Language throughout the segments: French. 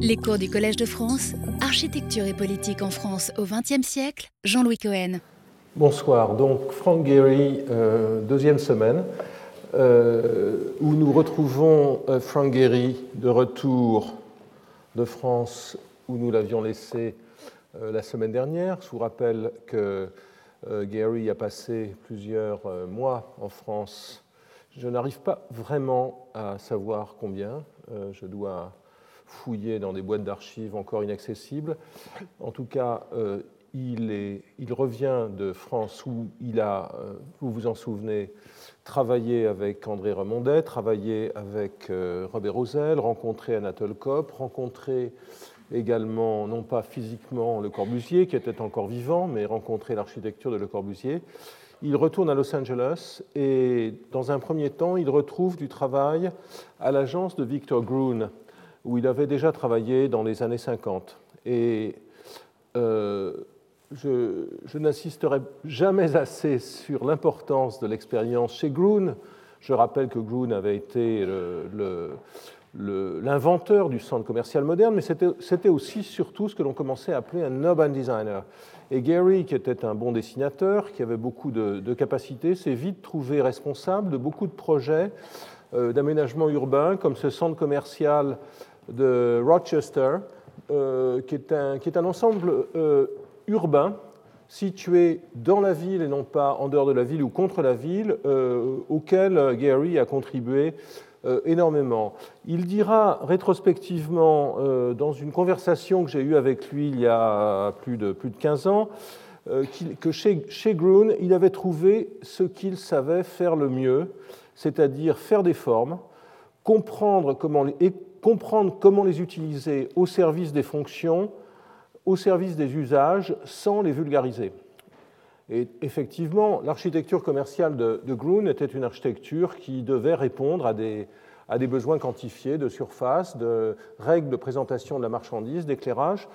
Les cours du Collège de France, Architecture et politique en France au XXe siècle, Jean-Louis Cohen. Bonsoir, donc Frank Gehry, euh, deuxième semaine, euh, où nous retrouvons euh, Frank de retour de France où nous l'avions laissé la semaine dernière. Je vous rappelle que Gehry a passé plusieurs mois en France. Je n'arrive pas vraiment à savoir combien. je dois fouillé dans des boîtes d'archives encore inaccessibles. En tout cas, euh, il, revient de France où il a, euh, vous vous en souvenez, travaillé avec André Remondet, travaillé avec euh, Robert Rosel, rencontré Anatole Kopp, rencontré également, non pas physiquement Le Corbusier, qui était encore vivant, mais rencontré l'architecture de Le Corbusier. Il retourne à Los Angeles et, dans un premier temps, il retrouve du travail à l'agence de Victor Gruen, où il avait déjà travaillé dans les années 50. Et euh, je, n'insisterai jamais assez sur l'importance de l'expérience chez Gruen. Je rappelle que Gruen avait été l'inventeur du centre commercial moderne, mais c'était aussi surtout ce que l'on commençait à appeler un urban designer. Et Gary, qui était un bon dessinateur, qui avait beaucoup de, de capacités, s'est vite trouvé responsable de beaucoup de projets euh, d'aménagement urbain, comme ce centre commercial de Rochester, euh, qui, est un, qui, est un, ensemble euh, urbain situé dans la ville et non pas en dehors de la ville ou contre la ville, euh, auquel Gary a contribué énormément. Il dira rétrospectivement, dans une conversation que j'ai eue avec lui il y a plus de, plus de 15 ans, que chez, chez Gruen, il avait trouvé ce qu'il savait faire le mieux, c'est-à-dire faire des formes, comprendre comment, et comprendre comment les utiliser au service des fonctions, au service des usages, sans les vulgariser. Et effectivement, l'architecture commerciale de, de était une architecture qui devait répondre à des, à des besoins quantifiés de surface, de règles de présentation de la marchandise, d'éclairage.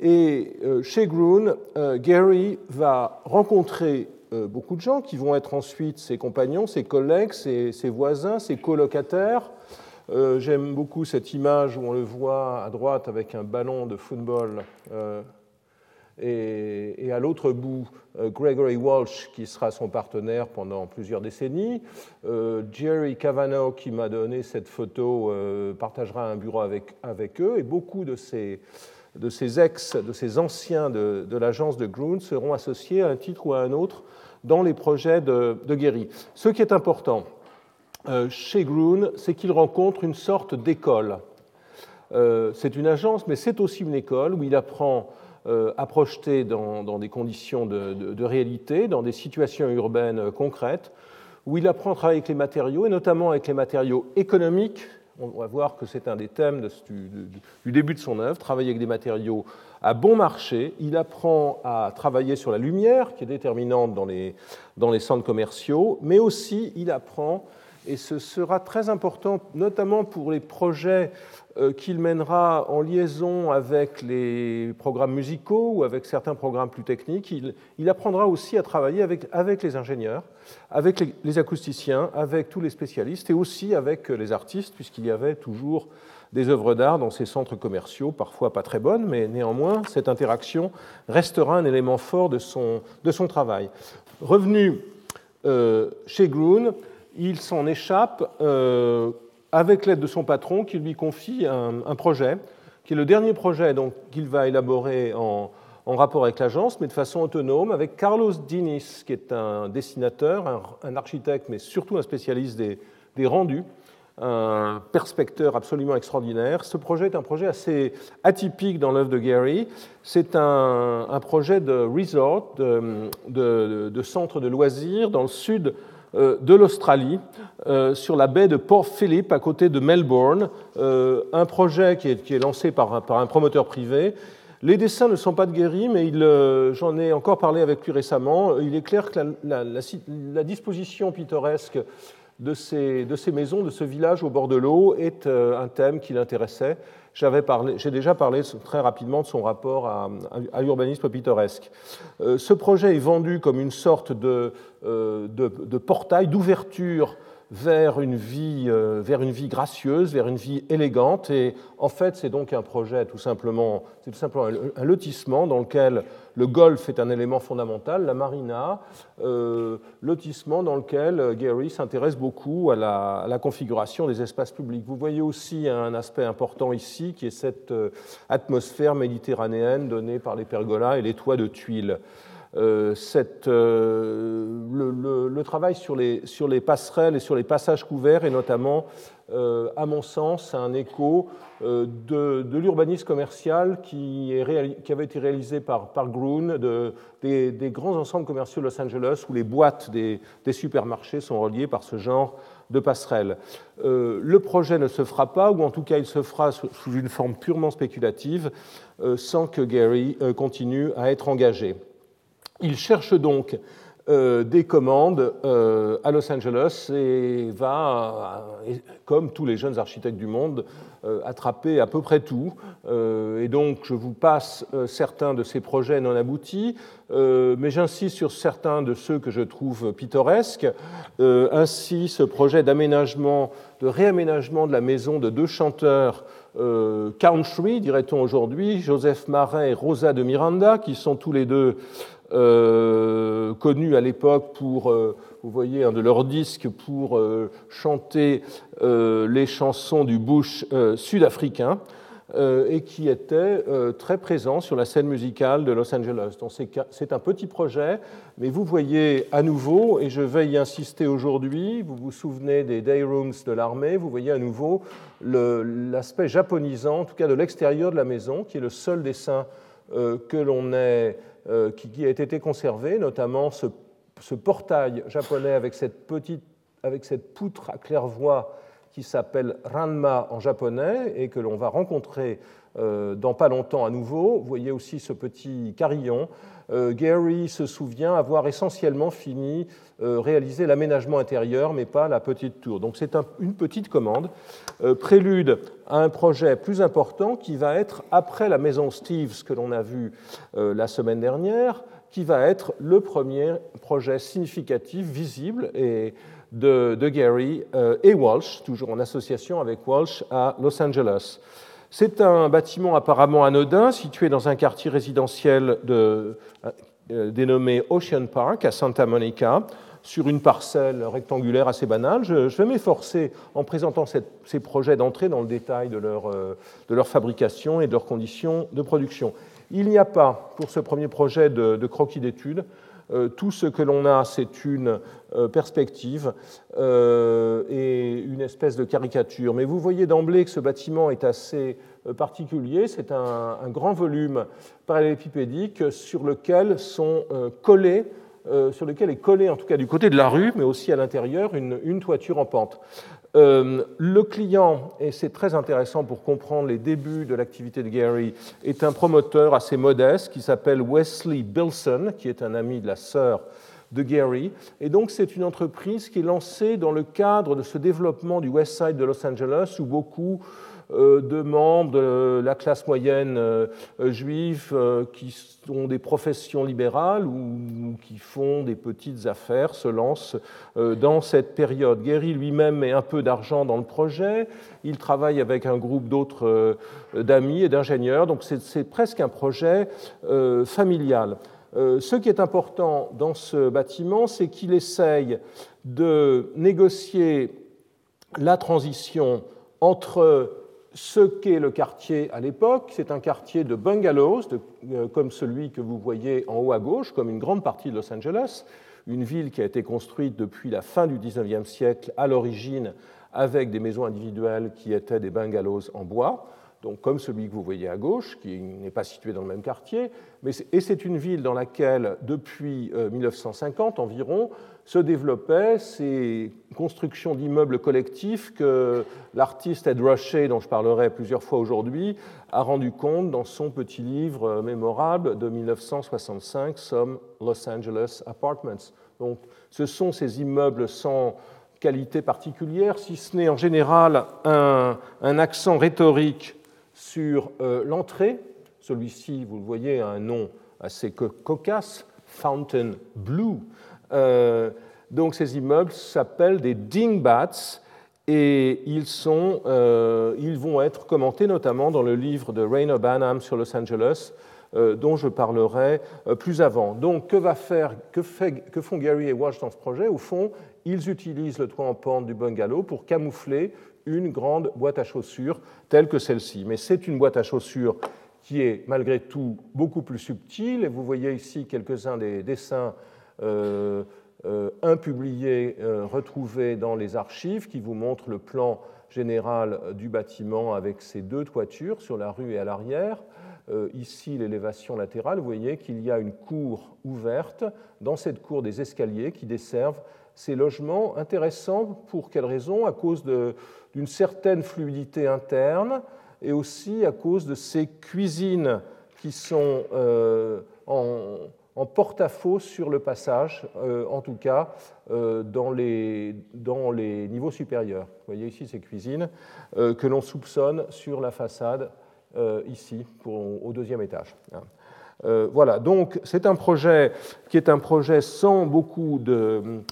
Et euh, chez Gruen, euh, Gary va rencontrer euh, beaucoup de gens qui vont être ensuite ses compagnons, ses collègues, ses voisins, ses colocataires, euh, j'aime beaucoup cette image où on le voit à droite avec un ballon de football euh, et, à l'autre bout, euh, Gregory Walsh, qui sera son partenaire pendant plusieurs décennies. Jerry Cavanaugh, qui m'a donné cette photo, partagera un bureau avec, avec eux. Et beaucoup de ces, de ces ex, de ces anciens de, de l'agence de Gruen seront associés à un titre ou à un autre dans les projets de, de. Ce qui est important, chez Gruen, c'est qu'il rencontre une sorte d'école. Euh, c'est une agence, mais c'est aussi une école où il apprend euh, à projeter dans, des conditions de, réalité, dans des situations urbaines concrètes, où il apprend à travailler avec les matériaux, et notamment avec les matériaux économiques. On va voir que c'est un des thèmes du, début de son œuvre, travailler avec des matériaux à bon marché. Il apprend à travailler sur la lumière, qui est déterminante dans les centres commerciaux, mais aussi il apprend et ce sera très important, notamment pour les projets euh, qu'il mènera en liaison avec les programmes musicaux ou avec certains programmes plus techniques. Il, apprendra aussi à travailler avec, les ingénieurs, avec les, acousticiens, avec tous les spécialistes et aussi avec les artistes, puisqu'il y avait toujours des œuvres d'art dans ces centres commerciaux, parfois pas très bonnes, mais néanmoins, cette interaction restera un élément fort de son, travail. Revenu euh, chez Gruen, il s'en échappe euh, avec l'aide de son patron qui lui confie un, projet, qui est le dernier projet qu'il va élaborer en, rapport avec l'agence, mais de façon autonome, avec Carlos Diniz, qui est un dessinateur, un, architecte, mais surtout un spécialiste des, rendus, un perspecteur absolument extraordinaire. Ce projet est un projet assez atypique dans l'œuvre de Gary. C'est un, projet de resort, de, de, centre de loisirs dans le sud de l'Australie, euh, sur la baie de Port Phillip, à côté de Melbourne, euh, un projet qui est, lancé par un, promoteur privé. Les dessins ne sont pas de Guéry, mais j'en ai encore parlé avec lui récemment. Il est clair que la, disposition pittoresque de ces, de ces, maisons, de ce village au bord de l'eau, est un thème qui l'intéressait. J'ai déjà parlé très rapidement de son rapport à, l'urbanisme pittoresque. ce projet est vendu comme une sorte de, euh, de, portail, d'ouverture vers une vie, euh, vers une vie gracieuse, vers une vie élégante. Et en fait, c'est donc un projet tout simplement, c'est tout simplement un, lotissement dans lequel le golf est un élément fondamental, la marina, euh, lotissement dans lequel euh, Gary s'intéresse beaucoup à la, configuration des espaces publics. Vous voyez aussi un aspect important ici, qui est cette atmosphère méditerranéenne donnée par les pergolas et les toits de tuiles. Euh, euh, le, travail sur les, sur les, passerelles et sur les passages couverts est notamment, euh, à mon sens, un écho de, l'urbanisme commercial qui, avait été réalisé par, par des, grands ensembles commerciaux de Los Angeles où les boîtes des, supermarchés sont reliées par ce genre de passerelles. le projet ne se fera pas, ou en tout cas il se fera sous, une forme purement spéculative, sans que Gary continue à être engagé. Il cherche donc euh, des commandes euh, à Los Angeles et va, euh, comme tous les jeunes architectes du monde, attraper à peu près tout. et donc, je vous passe certains de ces projets non aboutis, mais j'insiste sur certains de ceux que je trouve pittoresques. ainsi, ce projet d'aménagement, de réaménagement de la maison de deux chanteurs country, dirait-on aujourd'hui, Joseph Marais et Rosa de Miranda, qui sont tous les deux euh, connus à l'époque pour, euh, vous voyez, un de leurs disques pour euh, chanter les chansons du bush sud-africain et qui était très présent sur la scène musicale de Los Angeles. Donc c'est un petit projet, mais vous voyez à nouveau, et je vais y insister aujourd'hui, vous vous souvenez des day rooms de l'armée, vous voyez à nouveau l'aspect japonisant, en tout cas de l'extérieur de la maison, qui est le seul dessin que l'on ait euh, qui, a été conservé, notamment ce, portail japonais avec cette, petite, avec cette poutre à claire-voie qui s'appelle Ranma en japonais et que l'on va rencontrer euh, dans pas longtemps à nouveau. Vous voyez aussi ce petit carillon. Euh, Gary se souvient avoir essentiellement fini, réalisé l'aménagement intérieur, mais pas la petite tour. Donc c'est une petite commande, prélude à un projet plus important qui va être, après la maison Steves que l'on a vu la semaine dernière, qui va être le premier projet significatif, visible et de, Gary et Walsh, toujours en association avec Walsh à Los Angeles. C'est un bâtiment apparemment anodin, situé dans un quartier résidentiel de, euh, dénommé Ocean Park à Santa Monica, sur une parcelle rectangulaire assez banale. Je, vais m'efforcer, en présentant ces projets, d'entrer dans le détail de leur, euh, de leur, fabrication et de leurs conditions de production. Il n'y a pas, pour ce premier projet de, croquis d'études, tout ce que l'on a, c'est une euh, perspective euh, et une espèce de caricature. Mais vous voyez d'emblée que ce bâtiment est assez particulier. C'est un, grand volume parallélépipédique sur lequel sont collés sur lequel est collé, en tout cas du côté de la rue, mais aussi à l'intérieur, une, toiture en pente. Euh, le client, et c'est très intéressant pour comprendre les débuts de l'activité de Gary, est un promoteur assez modeste qui s'appelle Wesley Bilson, qui est un ami de la sœur de Gary. Et donc c'est une entreprise qui est lancée dans le cadre de ce développement du West Side de Los Angeles, où beaucoup de membres de la classe moyenne euh, juive euh, qui ont des professions libérales ou qui font des petites affaires se lancent dans cette période. Gary lui-même met un peu d'argent dans le projet, il travaille avec un groupe d'autres d'amis et d'ingénieurs, donc c'est presque un projet familial. Ce qui est important dans ce bâtiment, c'est qu'il essaye de négocier la transition entre ce qu'est le quartier à l'époque. C'est un quartier de bungalows, euh, comme celui que vous voyez en haut à gauche, comme une grande partie de Los Angeles, une ville qui a été construite depuis la fin du 19e siècle à l'origine avec des maisons individuelles qui étaient des bungalows en bois donc comme celui que vous voyez à gauche, qui n'est pas situé dans le même quartier, mais et c'est une ville dans laquelle, depuis 1950 euh, environ, se développaient ces constructions d'immeubles collectifs que l'artiste Ed Rushay, dont je parlerai plusieurs fois aujourd'hui, a rendu compte dans son petit livre mémorable de 1965, Some Los Angeles Apartments. Donc, ce sont ces immeubles sans qualité particulière, si ce n'est en général un, un accent rhétorique sur euh, l'entrée. Celui-ci, vous le voyez, a un nom assez cocasse, Fountain Blue. Euh, Donc ces immeubles s'appellent des dingbats et ils, sont, ils vont être commentés notamment dans le livre de Rainer Banham sur Los Angeles, dont je parlerai plus avant. Donc, que, va faire, que, font Gary et Walsh dans ce projet? Au fond, ils utilisent le toit en pente du bungalow pour camoufler une grande boîte à chaussures telle que celle-ci. Mais c'est une boîte à chaussures qui est malgré tout beaucoup plus subtile. Et vous voyez ici quelques-uns des dessins euh, euh, impubliés euh, retrouvés dans les archives qui vous montrent le plan général du bâtiment avec ses deux toitures sur la rue et à l'arrière. ici, l'élévation latérale, vous voyez qu'il y a une cour ouverte. Dans cette cour, des escaliers qui desservent ces logements intéressants. Pour quelle raison? À cause d'une certaine fluidité interne et aussi à cause de ces cuisines qui sont en, porte-à-faux sur le passage, euh, en tout cas euh, dans, les, niveaux supérieurs. Vous voyez ici ces cuisines que l'on soupçonne sur la façade ici, au deuxième étage. voilà, donc c'est un projet qui est un projet sans beaucoup de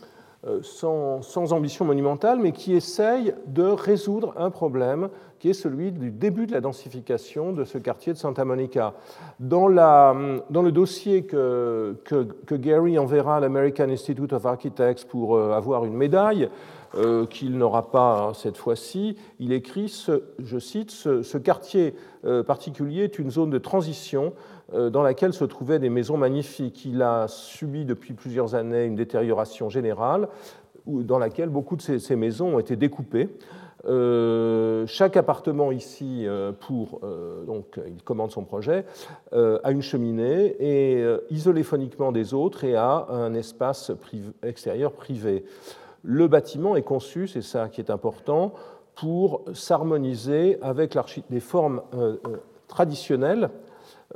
euh, sans, ambition monumentale, mais qui essaye de résoudre un problème qui est celui du début de la densification de ce quartier de Santa Monica. Dans, le dossier que, Gary enverra à l'American Institute of Architects pour euh, avoir une médaille, euh, qu'il n'aura pas hein, cette fois-ci, il écrit, je cite, ce quartier particulier est une zone de transition dans laquelle se trouvaient des maisons magnifiques. Il a subi depuis plusieurs années une détérioration générale, dans laquelle beaucoup de ces, maisons ont été découpées. Euh, chaque appartement ici, euh, pour, donc il commande son projet, a une cheminée et isolé phoniquement des autres et a un espace extérieur privé. Le bâtiment est conçu, c'est ça qui est important, pour s'harmoniser avec les formes traditionnelles euh,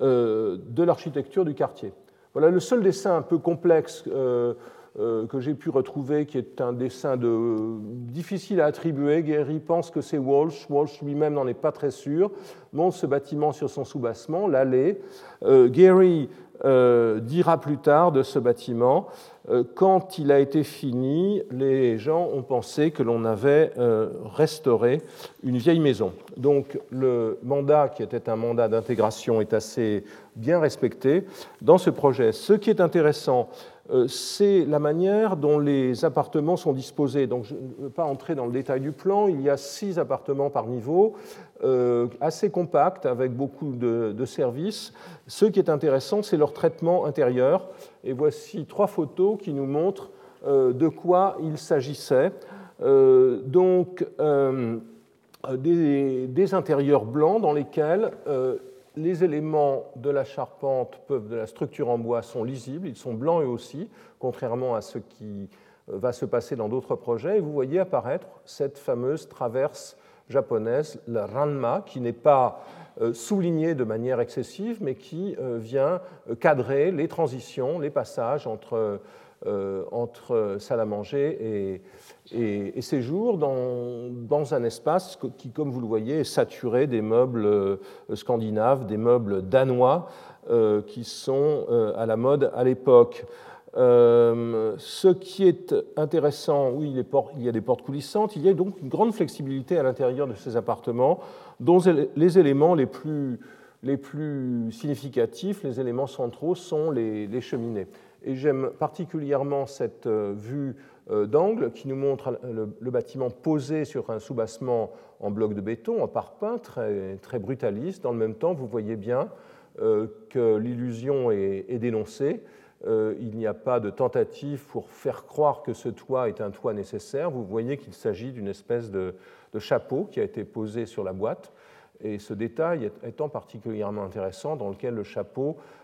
de l'architecture du quartier. Voilà le seul dessin un peu complexe euh, euh, que j'ai pu retrouver, qui est un dessin de, difficile à attribuer. Gary pense que c'est Walsh. Walsh lui-même n'en est pas très sûr. Montre ce bâtiment sur son soubassement, l'allée. Gary dira plus tard de ce bâtiment euh, quand il a été fini, les gens ont pensé que l'on avait euh, restauré une vieille maison. Donc le mandat, qui était un mandat d'intégration, est assez bien respecté dans ce projet. Ce qui est intéressant, euh, c'est la manière dont les appartements sont disposés. Donc, je ne veux pas entrer dans le détail du plan. Il y a six appartements par niveau, euh, assez compacts, avec beaucoup de, services. Ce qui est intéressant, c'est leur traitement intérieur. Et voici trois photos qui nous montrent euh, de quoi il s'agissait. donc, des, intérieurs blancs dans lesquels les éléments de la charpente, de la structure en bois, sont lisibles, ils sont blancs eux aussi, contrairement à ce qui euh, va se passer dans d'autres projets. Et vous voyez apparaître cette fameuse traverse japonaise, la ranma, qui n'est pas euh, soulignée de manière excessive, mais qui euh, vient cadrer les transitions, les passages entre, entre salle à manger et, séjour dans, un espace qui, comme vous le voyez, est saturé des meubles euh, scandinaves, des meubles danois euh, qui sont euh, à la mode à l'époque. ce qui est intéressant, oui, il y a des portes coulissantes, il y a donc une grande flexibilité à l'intérieur de ces appartements, dont les éléments les plus, significatifs, les éléments centraux, sont les cheminées. Et j'aime particulièrement cette vue euh, d'angle qui nous montre le, bâtiment posé sur un soubassement en bloc de béton, en parpaing, très, très brutaliste. Dans le même temps, vous voyez bien euh, que l'illusion est, dénoncée. Euh, il n'y a pas de tentative pour faire croire que ce toit est un toit nécessaire. Vous voyez qu'il s'agit d'une espèce de, chapeau qui a été posé sur la boîte. Et ce détail étant particulièrement intéressant, dans lequel le chapeau euh, euh,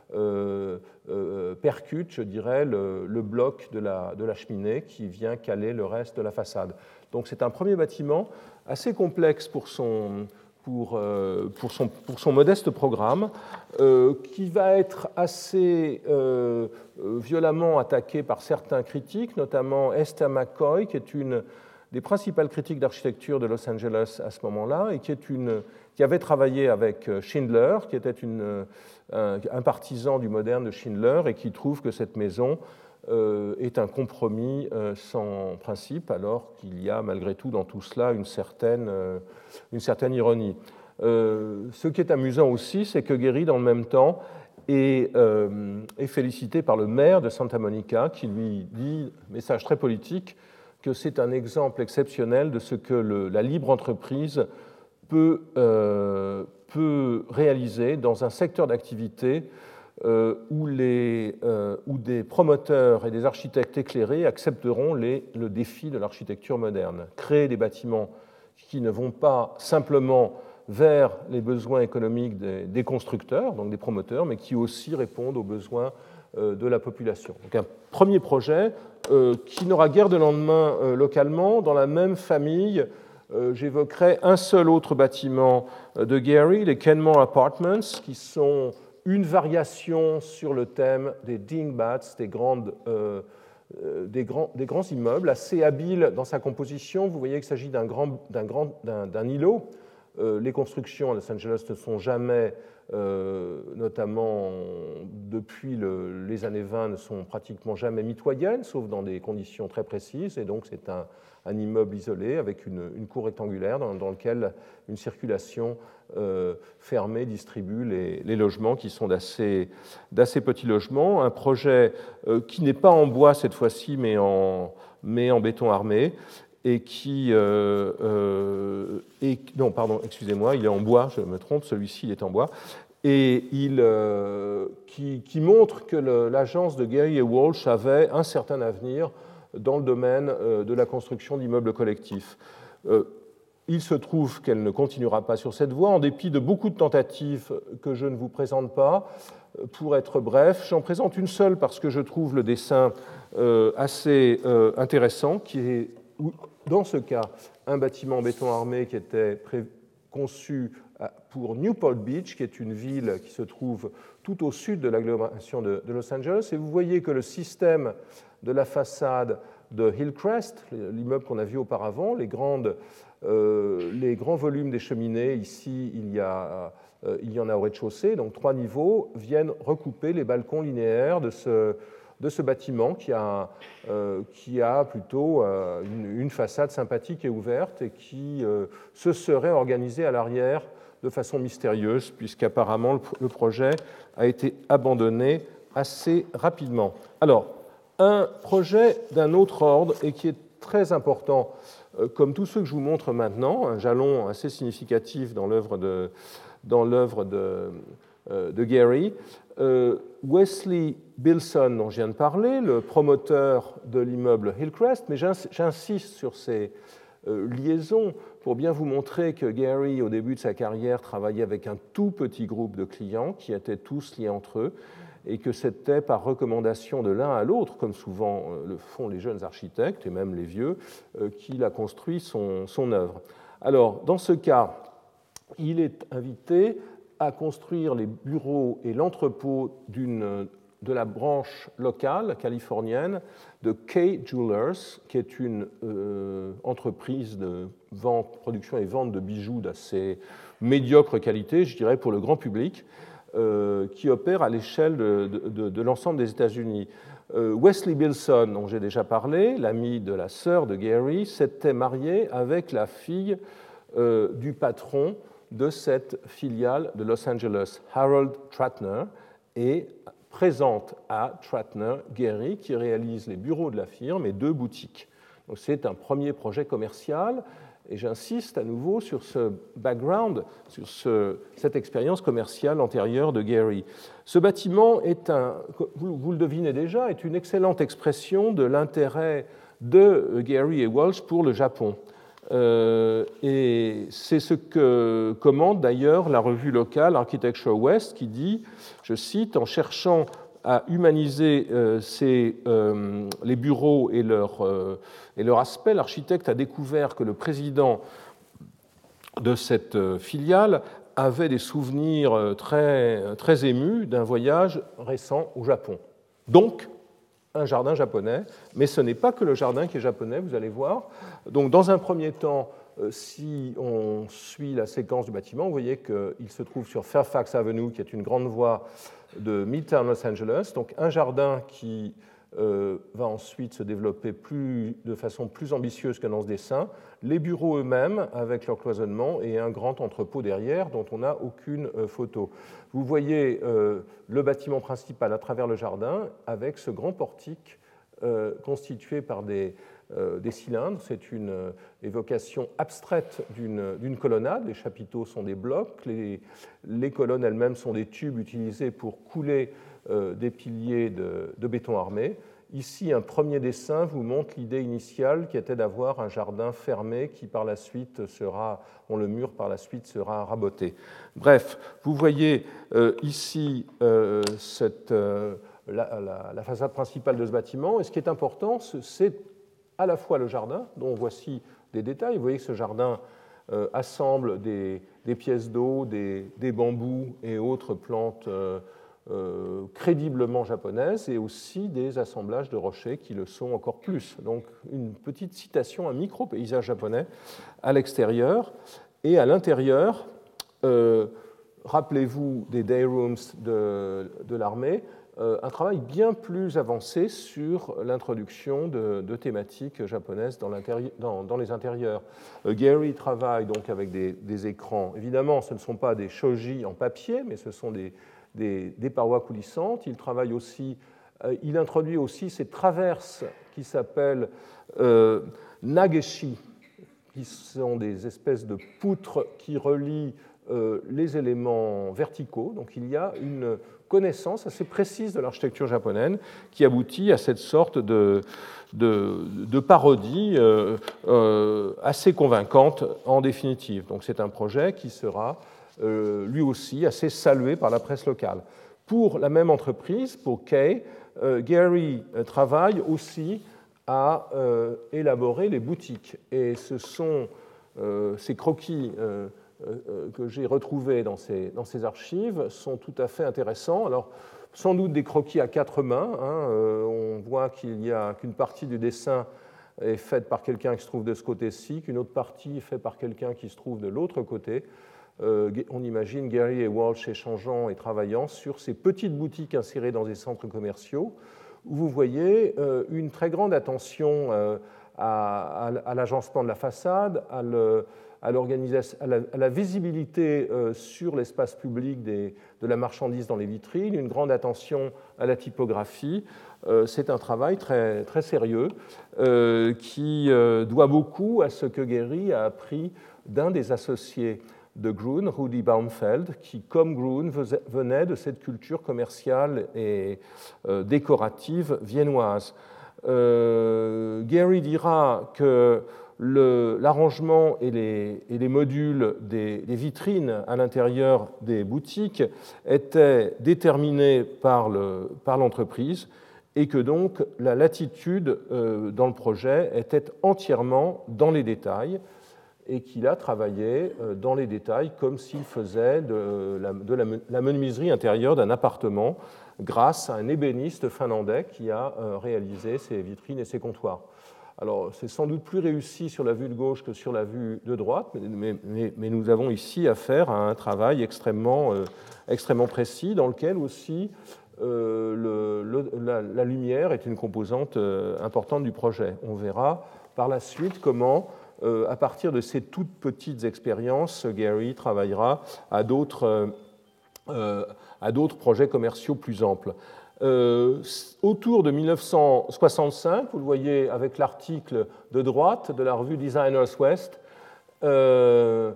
percute, je dirais, le, bloc de la, de la, cheminée qui vient caler le reste de la façade. Donc c'est un premier bâtiment assez complexe pour son, pour, euh, pour, son, pour son, modeste programme, qui va être assez violemment attaqué par certains critiques, notamment Esther McCoy, qui est une des principales critiques d'architecture de Los Angeles à ce moment-là, et qui, est une, qui avait travaillé avec Schindler, qui était une, un partisan du moderne de Schindler et qui trouve que cette maison est un compromis sans principe, alors qu'il y a malgré tout dans tout cela une certaine, une certaine ironie. ce qui est amusant aussi, c'est que Guéry, dans le même temps, est, est, félicité par le maire de Santa Monica, qui lui dit, message très politique, que c'est un exemple exceptionnel de ce que la libre entreprise peut, euh, peut, réaliser dans un secteur d'activité euh, où, euh, où, des promoteurs et des architectes éclairés accepteront le défi de l'architecture moderne. Créer des bâtiments qui ne vont pas simplement vers les besoins économiques des, constructeurs, donc des promoteurs, mais qui aussi répondent aux besoins de la population. Donc un premier projet euh, qui n'aura guère de lendemain euh, localement. Dans la même famille, euh, j'évoquerai un seul autre bâtiment de Gary, les Kenmore Apartments, qui sont une variation sur le thème des dingbats, des, grandes, des, grands, des grands, immeubles, assez habiles dans sa composition. Vous voyez qu'il s'agit d'un îlot. Les constructions à Los Angeles ne sont jamais euh, notamment depuis les années 20, ne sont pratiquement jamais mitoyennes, sauf dans des conditions très précises. Et donc, c'est un, immeuble isolé avec une, cour rectangulaire dans, lequel une circulation euh, fermée distribue les, logements qui sont d'assez petits logements. Un projet euh, qui n'est pas en bois cette fois-ci, mais en béton armé et qui euh, euh, non pardon excusez-moi il est en bois je me trompe celui-ci est en bois et il, euh, qui, montre que l'agence de Gary et Walsh avait un certain avenir dans le domaine de la construction d'immeubles collectifs. il se trouve qu'elle ne continuera pas sur cette voie, en dépit de beaucoup de tentatives que je ne vous présente pas. Pour être bref, j'en présente une seule parce que je trouve le dessin assez intéressant, qui est dans ce cas, un bâtiment en béton armé qui était conçu euh, pour Newport Beach, qui est une ville qui se trouve tout au sud de l'agglomération de, Los Angeles. Et vous voyez que le système de la façade de Hillcrest, l'immeuble qu'on a vu auparavant, les, euh, grands volumes des cheminées, ici euh, il y en a au rez-de-chaussée, donc trois niveaux, viennent recouper les balcons linéaires de ce, de ce bâtiment qui a, euh, qui a plutôt euh, une, façade sympathique et ouverte et qui euh, se serait organisé à l'arrière de façon mystérieuse, puisqu'apparemment le projet a été abandonné assez rapidement. Alors, un projet d'un autre ordre et qui est très important, comme tous ceux que je vous montre maintenant, un jalon assez significatif dans l'œuvre de, de, Gary, Wesley Bilson, dont je viens de parler, le promoteur de l'immeuble Hillcrest, mais j'insiste sur ces euh, liaisons pour bien vous montrer que Gary, au début de sa carrière, travaillait avec un tout petit groupe de clients qui étaient tous liés entre eux et que c'était par recommandation de l'un à l'autre, comme souvent euh, le font les jeunes architectes et même les vieux, qu'il a construit son, son œuvre. Alors, dans ce cas, il est invité à construire les bureaux et l'entrepôt de la branche locale californienne de Kay Jewelers, qui est une euh, entreprise de vente, production et vente de bijoux d'assez médiocre qualité, je dirais, pour le grand public, euh, qui opère à l'échelle de, l'ensemble des États-Unis. Euh, Wesley Bilson, dont j'ai déjà parlé, l'ami de la sœur de Gary, s'était marié avec la fille du patron de cette filiale de Los Angeles, Harold Tratner, et présente à Tratner Gary, qui réalise les bureaux de la firme et deux boutiques. c'est un premier projet commercial, et j'insiste à nouveau sur ce background, sur cette expérience commerciale antérieure de Gary. Ce bâtiment est un, vous, le devinez déjà, est une excellente expression de l'intérêt de Gary et Walsh pour le Japon. Euh, et c'est ce que commande d'ailleurs la revue locale Architecture West qui dit, je cite, en cherchant à humaniser euh, euh, les bureaux et leur, aspect, l'architecte a découvert que le président de cette filiale avait des souvenirs très, très émus d'un voyage récent au Japon. Donc, un jardin japonais, mais ce n'est pas que le jardin qui est japonais, vous allez voir. Donc, dans un premier temps, euh, si on suit la séquence du bâtiment, vous voyez qu'il se trouve sur Fairfax Avenue, qui est une grande voie de Midtown Los Angeles. Donc, un jardin qui va ensuite se développer de façon plus ambitieuse que dans ce dessin. Les bureaux eux-mêmes, avec leur cloisonnement, et un grand entrepôt derrière dont on n'a aucune photo. Vous voyez le bâtiment principal à travers le jardin avec ce grand portique constitué par des, euh, cylindres. C'est une euh, évocation abstraite d'une colonnade. Les chapiteaux sont des blocs, les, colonnes elles-mêmes sont des tubes utilisés pour couler euh, des piliers de, béton armé. Ici, un premier dessin vous montre l'idée initiale qui était d'avoir un jardin fermé qui par la suite sera, dont le mur par la suite sera raboté. Bref, vous voyez ici cette, la, façade principale de ce bâtiment. Et ce qui est important, c'est à la fois le jardin, dont voici des détails. Vous voyez que ce jardin euh, assemble des, pièces d'eau, des, bambous et autres plantes euh, euh, crédiblement japonaises, et aussi des assemblages de rochers qui le sont encore plus. Donc une petite citation, un micro-paysage japonais à l'extérieur. Et à l'intérieur, rappelez-vous des day rooms de, de l'armée, euh, un travail bien plus avancé sur l'introduction de, thématiques japonaises dans, les intérieurs. Euh, Gary travaille donc avec des, écrans. Évidemment, ce ne sont pas des shoji en papier, mais ce sont des, parois coulissantes. Il travaille aussi, euh, il introduit aussi ces traverses qui s'appellent nageshi, qui sont des espèces de poutres qui relient les éléments verticaux. Donc il y a une connaissance assez précise de l'architecture japonaise qui aboutit à cette sorte de, de, parodie euh, euh, assez convaincante en définitive. Donc c'est un projet qui sera euh, lui aussi assez salué par la presse locale. Pour la même entreprise, pour Kay, Gary travaille aussi à élaborer les boutiques. Et ce sont ces croquis euh, euh, que j'ai retrouvés dans ces, dans ces, archives sont tout à fait intéressants. Alors, sans doute des croquis à quatre mains. Hein, euh, on voit qu'il y a qu'une partie du dessin est faite par quelqu'un qui se trouve de ce côté-ci, qu'une autre partie est faite par quelqu'un qui se trouve de l'autre côté. On imagine Gary et Walsh échangeant et travaillant sur ces petites boutiques insérées dans des centres commerciaux, où vous voyez une très grande attention à, à l'agencement de la façade, à la, visibilité euh, sur l'espace public de la marchandise dans les vitrines, une grande attention à la typographie. Euh, c'est un travail très, sérieux euh, qui doit beaucoup à ce que Gehry a appris d'un des associés de Grun, Rudi Baumfeld, qui, comme Grun, venait de cette culture commerciale et décorative viennoise. Gary dira que l'arrangement et, les, modules des, vitrines à l'intérieur des boutiques étaient déterminés par l'entreprise et que donc la latitude euh, dans le projet était entièrement dans les détails et qu'il a travaillé euh, dans les détails comme s'il faisait de la, menuiserie intérieure d'un appartement grâce à un ébéniste finlandais qui a euh, réalisé ses vitrines et ses comptoirs. Alors, c'est sans doute plus réussi sur la vue de gauche que sur la vue de droite, mais, nous avons ici affaire à un travail extrêmement, euh, extrêmement précis dans lequel aussi la, lumière est une composante importante du projet. On verra par la suite comment, à partir de ces toutes petites expériences, Gary travaillera à d'autres projets commerciaux plus amples. Euh, autour de 1965, vous le voyez avec l'article de droite de la revue Designers West, euh,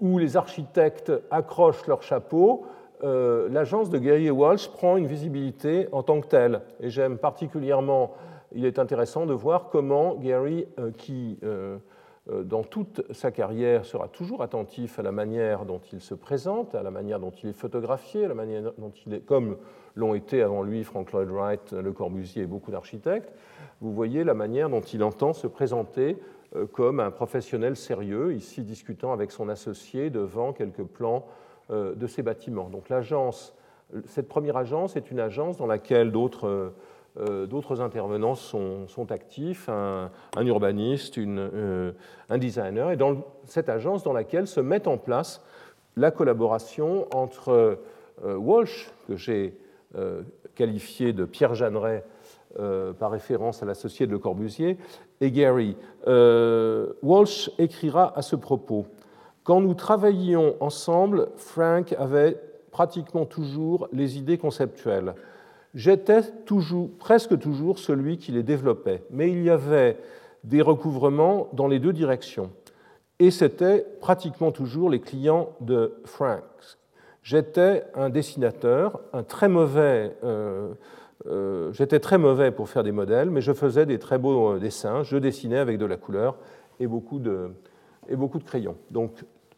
où les architectes accrochent leur chapeau, euh, l'agence de Gary Walsh prend une visibilité en tant que telle. Et j'aime particulièrement, il est intéressant de voir comment Gary, qui dans toute sa carrière sera toujours attentif à la manière dont il se présente, à la manière dont il est photographié, à la manière dont il est, comme l'ont été avant lui Frank Lloyd Wright, Le Corbusier et beaucoup d'architectes, vous voyez la manière dont il entend se présenter euh, comme un professionnel sérieux, ici discutant avec son associé devant quelques plans euh, de ses bâtiments. Donc l'agence, cette première agence est une agence dans laquelle d'autres euh, d'autres intervenants sont, actifs, un, urbaniste, une, un designer, et dans cette agence dans laquelle se met en place la collaboration entre Walsh, que j'ai euh, qualifié de Pierre Jeanneret par référence à l'associé de Le Corbusier, et Gary. Walsh écrira à ce propos Quand nous travaillions ensemble, Frank avait pratiquement toujours les idées conceptuelles. J'étais toujours, presque toujours celui qui les développait, mais il y avait des recouvrements dans les deux directions. Et c'était pratiquement toujours les clients de Frank. J'étais un dessinateur, un très mauvais. Euh, euh, j'étais très mauvais pour faire des modèles, mais je faisais des très beaux euh, dessins. Je dessinais avec de la couleur et beaucoup de, et beaucoup de crayons. Donc,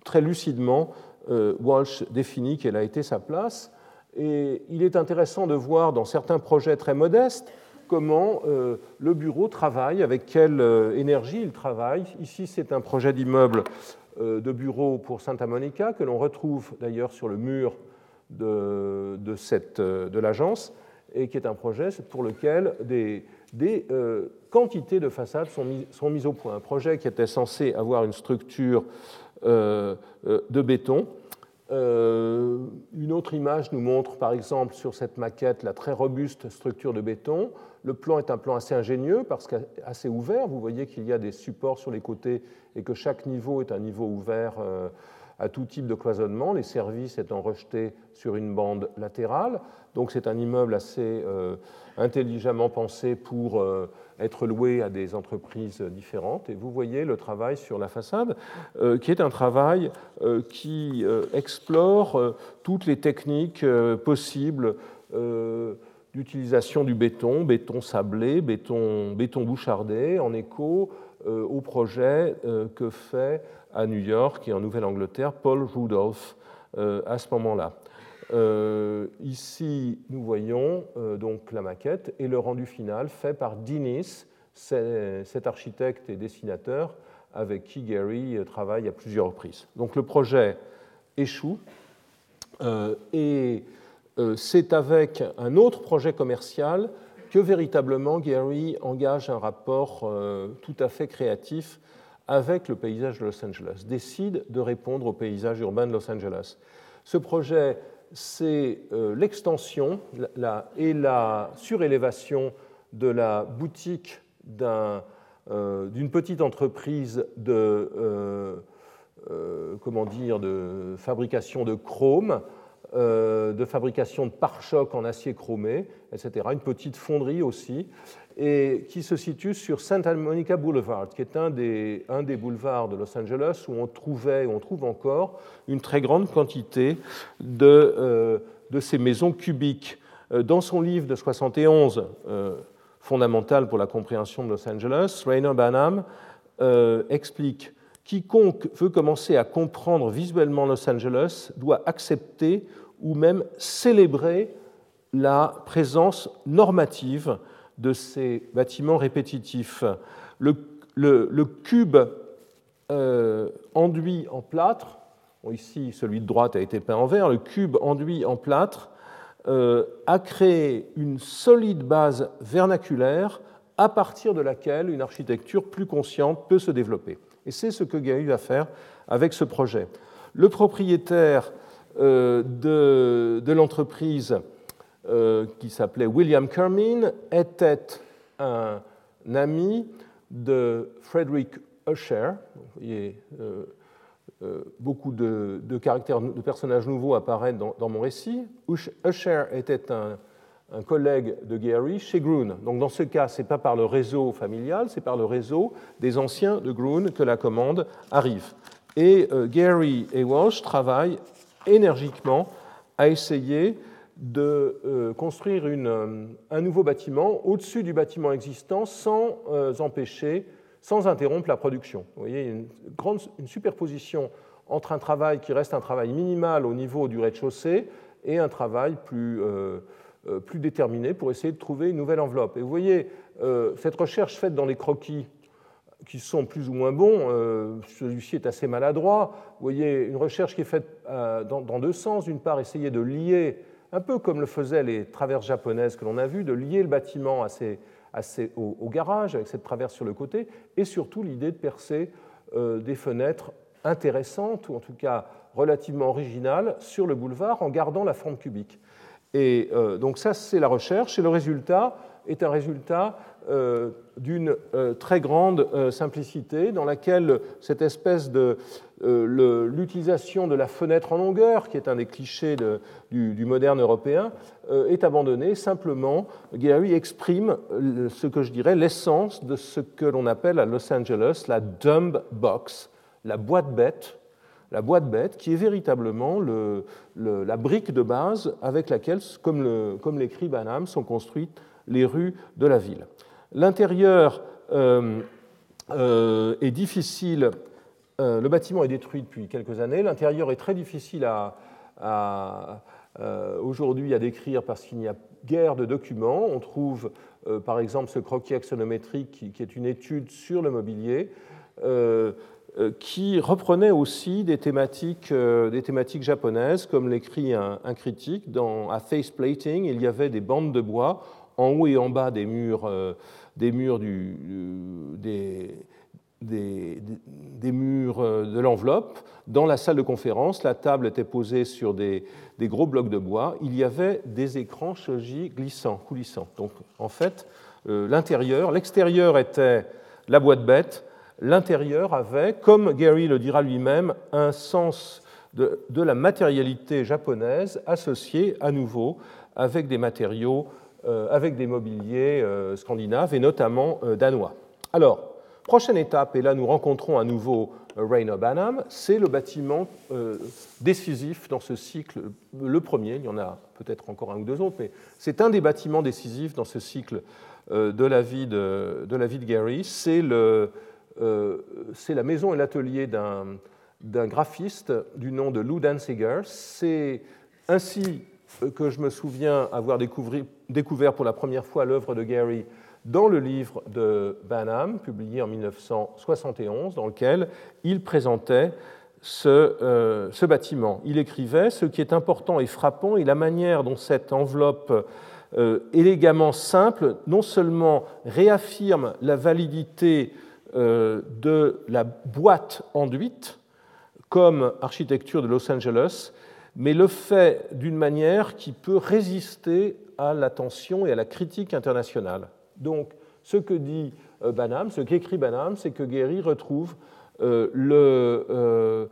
très lucidement, Walsh définit quelle a été sa place. Et il est intéressant de voir dans certains projets très modestes comment euh, le bureau travaille, avec quelle euh, énergie il travaille. Ici, c'est un projet d'immeuble euh, de bureau pour Santa Monica que l'on retrouve d'ailleurs sur le mur de, l'agence et qui est un projet pour lequel des, quantités de façades sont, mises au point. Un projet qui était censé avoir une structure de béton une autre image nous montre par exemple sur cette maquette la très robuste structure de béton le plan est un plan assez ingénieux parce qu'assez ouvert. Vous voyez qu'il y a des supports sur les côtés et que chaque niveau est un niveau ouvert euh, à tout type de cloisonnement, les services étant rejetés sur une bande latérale. Donc c'est un immeuble assez euh, intelligemment pensé pour euh, être loué à des entreprises différentes. Et vous voyez le travail sur la façade, qui est un travail qui explore toutes les techniques possibles d'utilisation du béton, béton sablé, béton, béton bouchardé, en écho euh, au projet euh, que fait à New York et en Nouvelle-Angleterre Paul Rudolph euh, à ce moment-là. Ici, nous voyons donc la maquette et le rendu final fait par Dinis, cet architecte et dessinateur avec qui Gary travaille à plusieurs reprises. Donc le projet échoue et euh, c'est avec un autre projet commercial que véritablement Gary engage un rapport euh, tout à fait créatif avec le paysage de Los Angeles, décide de répondre au paysage urbain de Los Angeles. Ce projet, c'est euh, l'extension et la surélévation de la boutique d'une petite entreprise de, comment dire, de fabrication de chrome euh, de fabrication de pare-chocs en acier chromé, etc. Une petite fonderie aussi, et qui se situe sur Santa Monica Boulevard, qui est un des, un des boulevards de Los Angeles où on trouvait, on trouve encore, une très grande quantité de, euh, de ces maisons cubiques. Euh, dans son livre de 71, fondamental pour la compréhension de Los Angeles, Rainer Banham explique Quiconque veut commencer à comprendre visuellement Los Angeles doit accepter ou même célébrer la présence normative de ces bâtiments répétitifs. Le, cube euh, enduit en plâtre, ici celui de droite a été peint en vert, le cube enduit en plâtre euh, a créé une solide base vernaculaire à partir de laquelle une architecture plus consciente peut se développer. Et c'est ce que Gary va faire avec ce projet. Le propriétaire euh, de, l'entreprise euh, qui s'appelait William Kermin était un, ami de Frederick Usher. Vous voyez, euh, beaucoup de, personnages nouveaux apparaissent dans, mon récit. Usher était un, collègue de Gary chez Groon. Donc dans ce cas, ce n'est pas par le réseau familial, c'est par le réseau des anciens de Groon que la commande arrive. Et Gary et Walsh travaillent énergiquement à essayer de euh, construire euh, un nouveau bâtiment au-dessus du bâtiment existant sans euh, empêcher, sans interrompre la production. Vous voyez, une, grande, une superposition entre un travail qui reste un travail minimal au niveau du rez-de-chaussée et un travail plus, plus déterminé pour essayer de trouver une nouvelle enveloppe. Et vous voyez, cette recherche faite dans les croquis qui sont plus ou moins bons. Celui-ci est assez maladroit. Vous voyez, une recherche qui est faite euh, dans, deux sens. D'une part, essayer de lier, un peu comme le faisaient les traverses japonaises que l'on a vues, de lier le bâtiment au, garage, avec cette traverse sur le côté, et surtout l'idée de percer euh, des fenêtres intéressantes, ou en tout cas relativement originales, sur le boulevard en gardant la forme cubique. Et donc ça, c'est la recherche, et le résultat est un résultat d'une très grande simplicité dans laquelle cette espèce de euh, l'utilisation de la fenêtre en longueur, qui est un des clichés du, moderne européen, euh, est abandonnée. Simplement, Gary exprime ce que je dirais l'essence de ce que l'on appelle à Los Angeles la dumb box, la boîte bête, la boîte bête qui est véritablement la brique de base avec laquelle, comme l'écrit Banham, sont construites les rues de la ville. L'intérieur euh, est difficile euh, le bâtiment est détruit depuis quelques années. L'intérieur est très difficile à, euh, aujourd'hui à décrire parce qu'il n'y a guère de documents. On trouve euh, par exemple ce croquis axonométrique qui, est une étude sur le mobilier qui reprenait aussi des thématiques, des thématiques japonaises, comme l'écrit un, critique. Dans, à face plating, il y avait des bandes de bois en haut et en bas des murs, des, murs du, murs euh, de l'enveloppe. Dans la salle de conférence, la table était posée sur des, gros blocs de bois. Il y avait des écrans shoji glissants, coulissants. Donc, en fait, euh, l'intérieur, l'extérieur était la boîte bête. L'intérieur avait, comme Gary le dira lui-même, un sens de, la matérialité japonaise associé à nouveau avec des matériaux, euh, avec des mobiliers scandinaves et notamment danois. Alors, Prochaine étape, et là nous rencontrons à nouveau euh, Rainer Banham, c'est le bâtiment euh, décisif dans ce cycle, le premier, il y en a peut-être encore un ou deux autres, mais c'est un des bâtiments décisifs dans ce cycle euh, de la vie de, de, la vie de Gary. C'est la maison et l'atelier d'un graphiste du nom de Lou Danziger. C'est ainsi que je me souviens avoir découvert pour la première fois l'œuvre de Gary dans le livre de Banham, publié en 1971, dans lequel il présentait euh, ce, bâtiment. Il écrivait Ce qui est important et frappant est la manière dont cette enveloppe euh, élégamment simple non seulement réaffirme la validité euh, de la boîte enduite comme architecture de Los Angeles, mais le fait d'une manière qui peut résister à l'attention et à la critique internationale. Donc, ce que dit euh, Banham, ce qu'écrit Banham, c'est que Guéry retrouve euh, euh,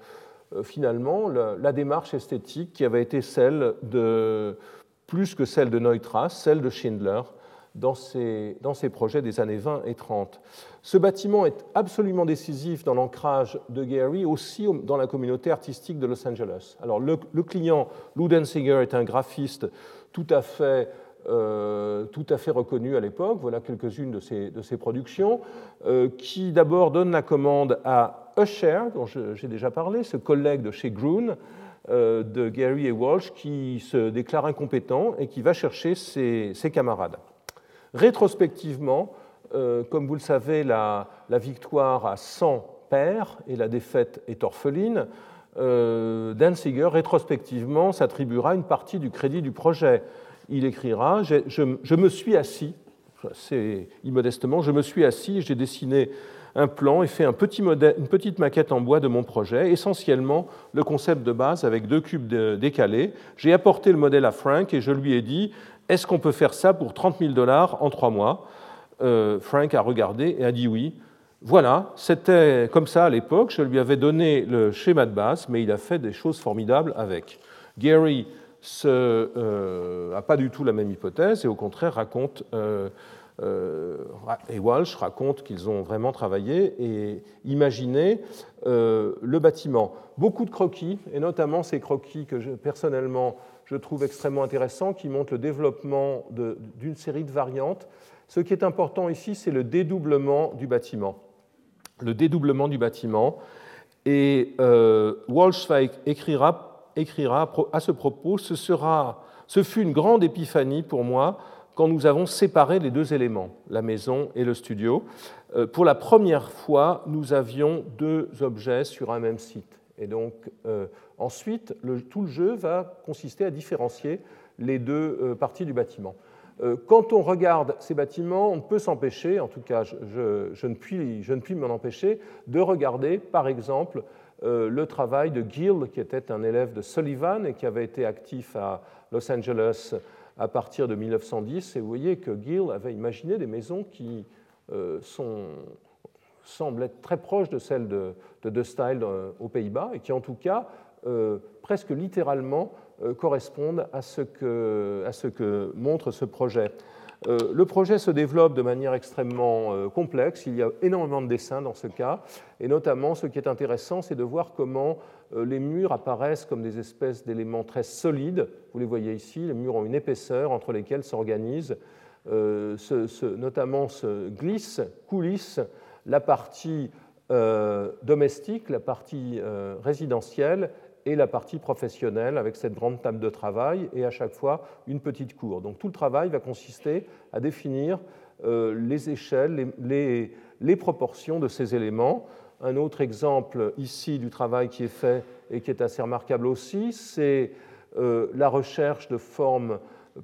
finalement la, démarche esthétique qui avait été celle de, plus que celle de Neutras, celle de Schindler, dans ses, dans ses, projets des années 20 et 30. Ce bâtiment est absolument décisif dans l'ancrage de Gehry, aussi dans la communauté artistique de Los Angeles. Alors, le, client, Lou Denzinger, est un graphiste tout à fait euh, tout à fait reconnu à l'époque. Voilà quelques-unes de ses, de ses productions, euh, qui d'abord donne la commande à Usher, dont j'ai déjà parlé, ce collègue de chez Groon, euh, de Gary et Walsh, qui se déclare incompétent et qui va chercher ses, ses camarades. Rétrospectivement, comme vous le savez, la, victoire a 100 pairs et la défaite est orpheline. Danziger, rétrospectivement, s'attribuera une partie du crédit du projet il écrira je, me suis assis, c'est immodestement, je me suis assis, j'ai dessiné un plan et fait un petit une petite maquette en bois de mon projet, essentiellement le concept de base avec deux cubes décalés. J'ai apporté le modèle à Frank et je lui ai dit Est-ce qu'on peut faire ça pour 30 000 dollars en trois mois euh, Frank a regardé et a dit oui. Voilà, c'était comme ça à l'époque. Je lui avais donné le schéma de base, mais il a fait des choses formidables avec. Gary n'a euh, pas du tout la même hypothèse et au contraire raconte, euh, et Walsh raconte qu'ils ont vraiment travaillé et imaginé le bâtiment. Beaucoup de croquis, et notamment ces croquis que personnellement je trouve extrêmement intéressants, qui montrent le développement d'une série de variantes. Ce qui est important ici, c'est le dédoublement du bâtiment. Le dédoublement du bâtiment. Et Walsh va écrira écrira à ce propos ce, sera, ce fut une grande épiphanie pour moi quand nous avons séparé les deux éléments, la maison et le studio. Euh, pour la première fois, nous avions deux objets sur un même site. Et donc, euh, ensuite, tout le jeu va consister à différencier les deux euh, parties du bâtiment. Quand on regarde ces bâtiments, on peut s'empêcher, en tout cas je, ne puis, puis m'en empêcher, de regarder par exemple euh, le travail de Gill, qui était un élève de Sullivan et qui avait été actif à, Los Angeles à partir de 1910. Et vous voyez que Gill avait imaginé des maisons qui semblent être très proches de celles de, de, Style aux Pays-Bas et qui, en tout cas, presque littéralement correspondent à ce, que, montre ce projet. Euh, le projet se développe de manière extrêmement euh, complexe. Il y a énormément de dessins dans ce cas. Et notamment, ce qui est intéressant, c'est de voir comment euh, les murs apparaissent comme des espèces d'éléments très solides. Vous les voyez ici. Les murs ont une épaisseur entre lesquelles s'organisent, notamment se glisse, coulisse la partie domestique, la partie résidentielle et la partie professionnelle avec cette grande table de travail et à chaque fois une petite cour. Donc tout le travail va consister à définir euh, les échelles, les, proportions de ces éléments. Un autre exemple ici du travail qui est fait et qui est assez remarquable aussi, c'est euh, la recherche de formes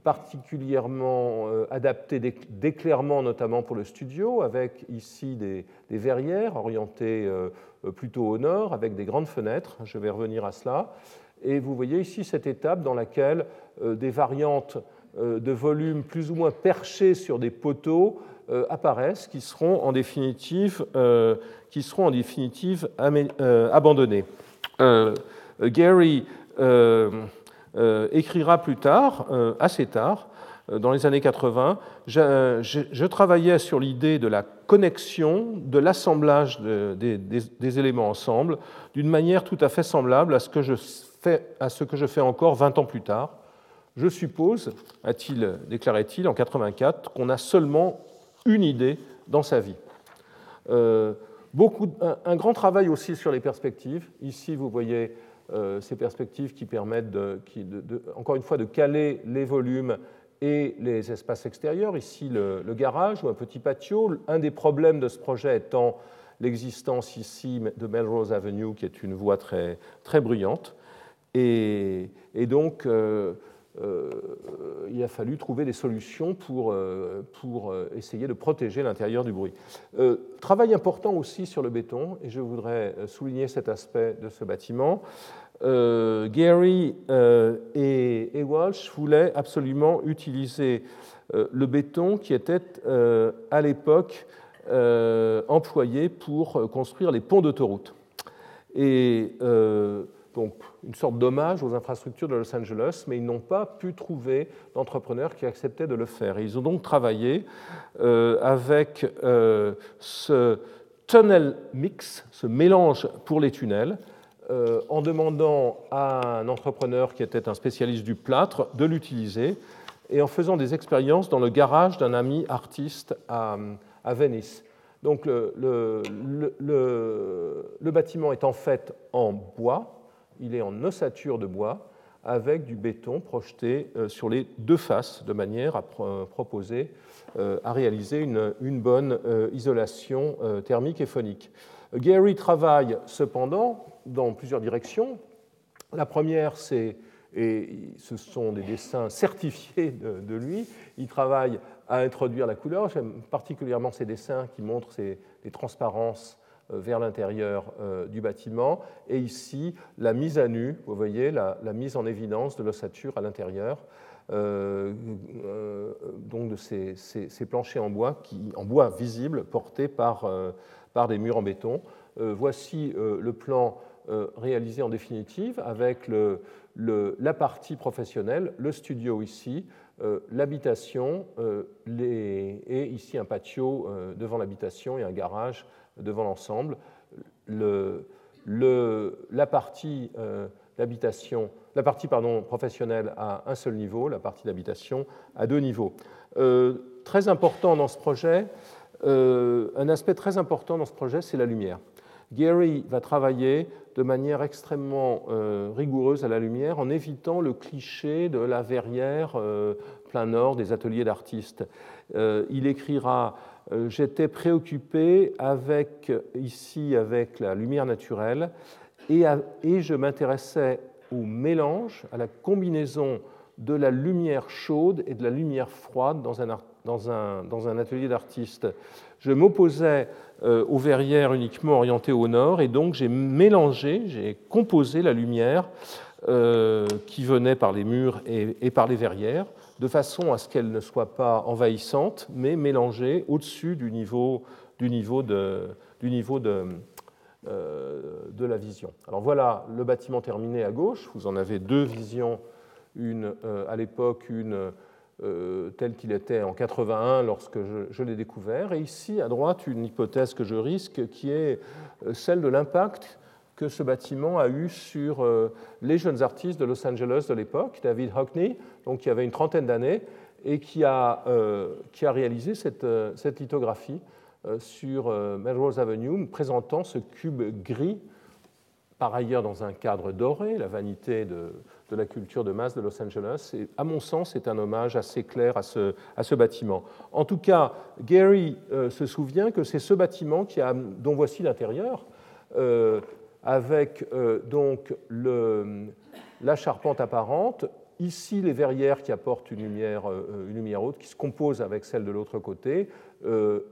particulièrement euh, adaptées d'éclairement, notamment pour le studio, avec ici des, verrières orientées euh, plutôt au nord, avec des grandes fenêtres. Je vais revenir à cela. Et vous voyez ici cette étape dans laquelle euh, des variantes euh, de volume plus ou moins perchées sur des poteaux apparaissent, qui seront en définitive, qui seront en définitive abandonnées. Gary écrira plus tard, assez tard, euh, dans les années 80, je, travaillais sur l'idée de la connexion, de l'assemblage des, éléments ensemble, d'une manière tout à fait semblable à ce que je fais, je encore 20 ans plus tard. Je suppose, a-t-il déclarait-il en 84, qu'on a seulement une idée dans sa vie. Euh, beaucoup, un, grand travail aussi sur les perspectives. Ici, vous voyez euh, ces perspectives qui permettent, encore une fois, de caler les volumes et les espaces extérieurs, ici le, garage ou un petit patio. Un des problèmes de ce projet étant l'existence ici de Melrose Avenue, qui est une voie très, très bruyante. Et, donc, euh, euh, il a fallu trouver des solutions pour, euh, pour essayer de protéger l'intérieur du bruit. travail important aussi sur le béton, et je voudrais souligner cet aspect de ce bâtiment. Euh, Gary euh, et, Walsh voulaient absolument utiliser euh, le béton qui était à l'époque employé pour construire les ponts d'autoroute. Et donc une sorte d'hommage aux infrastructures de Los Angeles, mais ils n'ont pas pu trouver d'entrepreneurs qui acceptaient de le faire. ils ont donc travaillé avec ce tunnel mix, ce mélange pour les tunnels, euh, en demandant à un entrepreneur qui était un spécialiste du plâtre de l'utiliser et en faisant des expériences dans le garage d'un ami artiste à, Venise. Donc le, bâtiment est en fait en bois, il est en ossature de bois avec du béton projeté euh, sur les deux faces de manière à proposer, euh, à réaliser une, bonne isolation thermique et phonique. Gary travaille cependant dans plusieurs directions. La première, c'est, et ce sont des dessins certifiés de, lui, il travaille à introduire la couleur. J'aime particulièrement ces dessins qui montrent ces, les transparences euh, vers l'intérieur euh, du bâtiment. Et ici, la mise à nu, vous voyez, la, mise en évidence de l'ossature à l'intérieur. Euh, donc de ces, planchers en bois, qui, en bois visible, portés par, par des murs en béton. voici le plan euh, réalisé en définitive avec la partie professionnelle, le studio ici, euh, l'habitation euh, et ici un patio devant l'habitation et un garage devant l'ensemble. Le, la partie d'habitation, la partie pardon, professionnelle à un seul niveau, la partie d'habitation à deux niveaux. très important dans ce projet, un aspect très important dans ce projet, c'est la lumière. Gary va travailler de manière extrêmement euh, rigoureuse à la lumière en évitant le cliché de la verrière euh, plein nord des ateliers d'artistes. Euh, il écrira J'étais préoccupé avec, ici avec la lumière naturelle et, et je m'intéressais au mélange, à la combinaison de la lumière chaude et de la lumière froide dans un, dans un, dans un atelier d'artiste. Je m'opposais euh, aux verrières uniquement orientées au nord, et donc j'ai mélangé, j'ai composé la lumière qui venaient par les murs et, par les verrières, de façon à ce qu'elles ne soient pas envahissantes, mais mélangées au-dessus du niveau, du niveau, de, de la vision. Alors voilà le bâtiment terminé à gauche. Vous en avez deux visions, une à l'époque, une euh, tel qu'il était en 81 lorsque je, l'ai découvert. Et ici, à droite, une hypothèse que je risque, qui est euh, celle de l'impact que ce bâtiment a eu sur euh, les jeunes artistes de Los Angeles de l'époque, David Hockney, donc qui avait une trentaine d'années, et qui a, qui a réalisé cette, cette lithographie sur Melrose Avenue, présentant ce cube gris, par ailleurs dans un cadre doré, la vanité de, de la culture de masse de Los Angeles. Et à mon sens, c'est un hommage assez clair à ce, à ce bâtiment. En tout cas, Gary euh, se souvient que c'est ce bâtiment qui a, dont voici l'intérieur, euh, avec euh, donc la charpente apparente, ici les verrières qui apportent une lumière, une lumière haute, qui se compose avec celle de l'autre côté,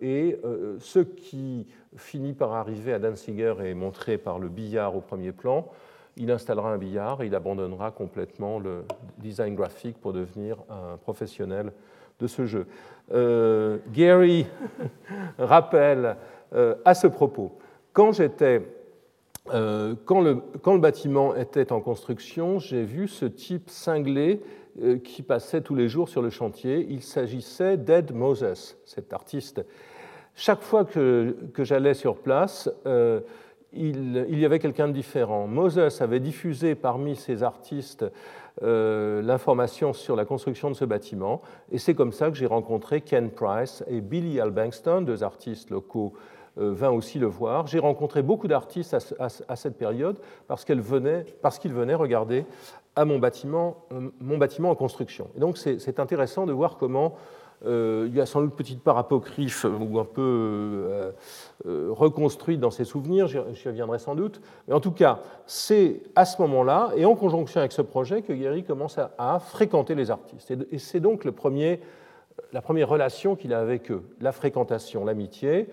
et ce qui finit par arriver à Danziger est montré par le billard au premier plan il installera un billard et il abandonnera complètement le design graphique pour devenir un professionnel de ce jeu. Euh, Gary rappelle euh, à ce propos, quand j'étais euh, quand, le, bâtiment était en construction, j'ai vu ce type cinglé qui passait tous les jours sur le chantier. Il s'agissait d'Ed Moses, cet artiste. Chaque fois que, j'allais sur place, il, y avait quelqu'un de différent. Moses avait diffusé parmi ses artistes euh, l'information sur la construction de ce bâtiment, et c'est comme ça que j'ai rencontré Ken Price et Billy Albankston, deux artistes locaux euh, vint aussi le voir. J'ai rencontré beaucoup d'artistes à, cette période parce qu'ils venaient, venaient, regarder à mon bâtiment, euh, mon bâtiment en construction. Et donc c'est intéressant de voir comment euh, il y a sans doute une petite part apocryphe ou un peu euh, euh, reconstruite dans ses souvenirs, j'y reviendrai sans doute. Mais en tout cas, c'est à ce moment-là, et en conjonction avec ce projet, que Guéry commence à, fréquenter les artistes. Et, c'est donc le premier, la première relation qu'il a avec eux, la fréquentation, l'amitié,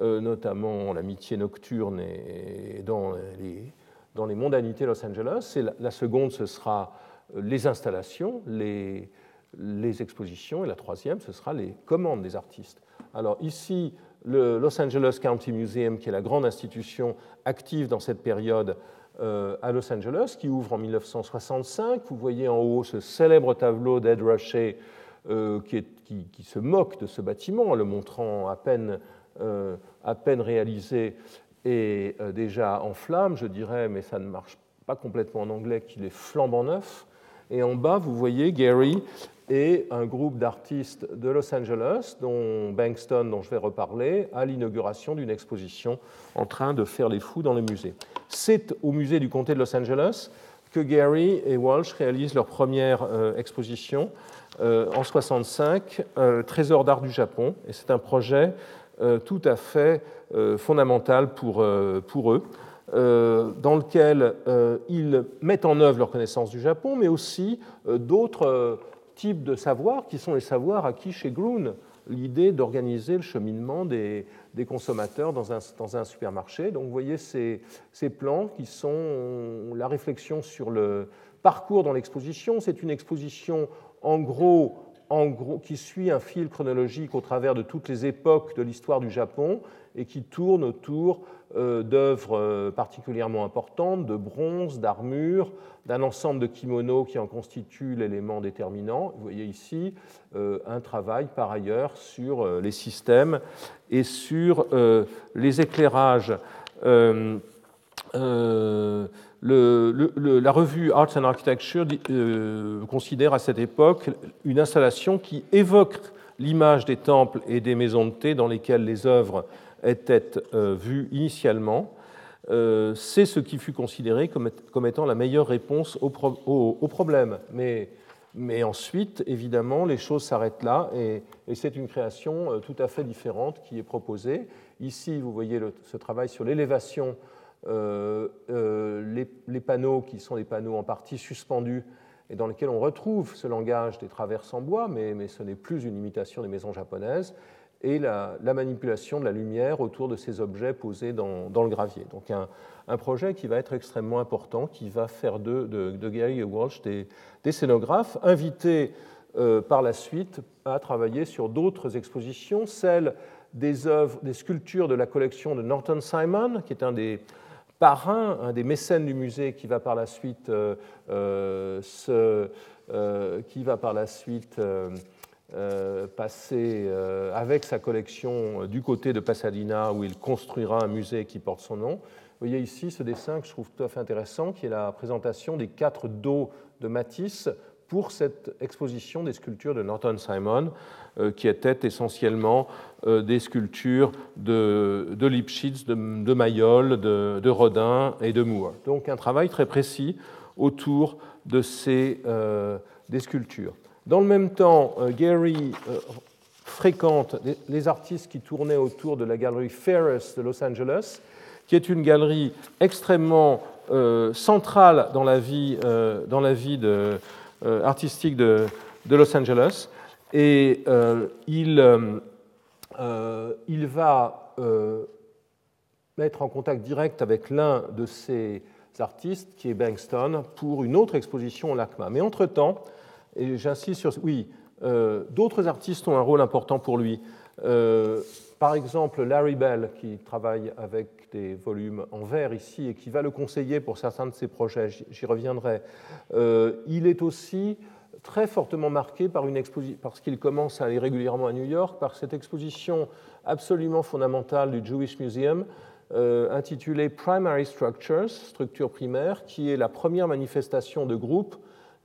notamment l'amitié nocturne et, dans, les, dans les mondanités Los Angeles. Et la seconde, ce sera les installations, les les expositions, et la troisième, ce sera les commandes des artistes. Alors ici, le Los Angeles County Museum, qui est la grande institution active dans cette période euh, à Los Angeles, qui ouvre en 1965. Vous voyez en haut ce célèbre tableau d'Ed Rushay euh, qui, se moque de ce bâtiment en le montrant à peine, euh, à peine réalisé et déjà en flammes, je dirais, mais ça ne marche pas complètement en anglais, qu'il est flambant neuf. Et en bas, vous voyez Gary et un groupe d'artistes de Los Angeles, dont Bankston, dont je vais reparler, à l'inauguration d'une exposition en train de faire les fous dans le musée. C'est au musée du comté de Los Angeles que Gary et Walsh réalisent leur première euh, exposition euh, en 65, euh, Trésor d'art du Japon, et c'est un projet tout à fait fondamental pour, pour eux. dans lequel ils mettent en œuvre leur connaissance du Japon, mais aussi d'autres types de savoirs qui sont les savoirs acquis chez Groon. L'idée d'organiser le cheminement des, consommateurs dans un, dans un, supermarché. Donc vous voyez ces, ces, plans qui sont la réflexion sur le parcours dans l'exposition. C'est une exposition en gros, qui suit un fil chronologique au travers de toutes les époques de l'histoire du Japon et qui tourne autour euh, d'œuvres euh, particulièrement importantes, de bronze, d'armure, d'un ensemble de kimonos qui en constituent l'élément déterminant. Vous voyez ici euh, un travail par ailleurs sur les systèmes et sur les éclairages. La revue Arts and Architecture considère à cette époque une installation qui évoque l'image des temples et des maisons de thé dans lesquelles les œuvres était euh, vu initialement, euh, c'est ce qui fut considéré comme, étant la meilleure réponse au, problème. Mais, ensuite, évidemment, les choses s'arrêtent là et, c'est une création euh, tout à fait différente qui est proposée. Ici, vous voyez ce travail sur l'élévation, les, panneaux qui sont des panneaux en partie suspendus et dans lesquels on retrouve ce langage des traverses en bois, mais, mais ce n'est plus une imitation des maisons japonaises et la, manipulation de la lumière autour de ces objets posés dans, le gravier. Donc un, projet qui va être extrêmement important, qui va faire de, de, Gary et Walsh des, scénographes invités euh, par la suite à travailler sur d'autres expositions, celles des œuvres, des sculptures de la collection de Norton Simon, qui est un des parrains, un des mécènes du musée qui va par la suite euh, euh, se, qui va par la suite euh, passer euh, avec sa collection euh, du côté de Pasadena où il construira un musée qui porte son nom. Vous voyez ici ce dessin que je trouve tout à fait intéressant, qui est la présentation des quatre dos de Matisse pour cette exposition des sculptures de Norton Simon, qui étaient essentiellement des sculptures de, de Lipschitz, de, Mayol, de, Rodin et de Moore. Donc un travail très précis autour de ces des sculptures. Dans le même temps, euh, Gary euh, fréquente les artistes qui tournaient autour de la galerie Ferris de Los Angeles, qui est une galerie extrêmement euh, centrale dans la vie, dans la vie de, artistique de, Los Angeles. Et il, il va mettre en contact direct avec l'un de ces artistes, qui est Bankston, pour une autre exposition au LACMA. Mais entre-temps, et j'insiste sur. Oui, euh, d'autres artistes ont un rôle important pour lui. Euh, par exemple, Larry Bell, qui travaille avec des volumes en verre ici et qui va le conseiller pour certains de ses projets, j'y reviendrai. Euh, il est aussi très fortement marqué par une exposition, parce qu'il commence à aller régulièrement à New York, par cette exposition absolument fondamentale du Jewish Museum, intitulée Primary Structures, structures primaires, qui est la première manifestation de groupe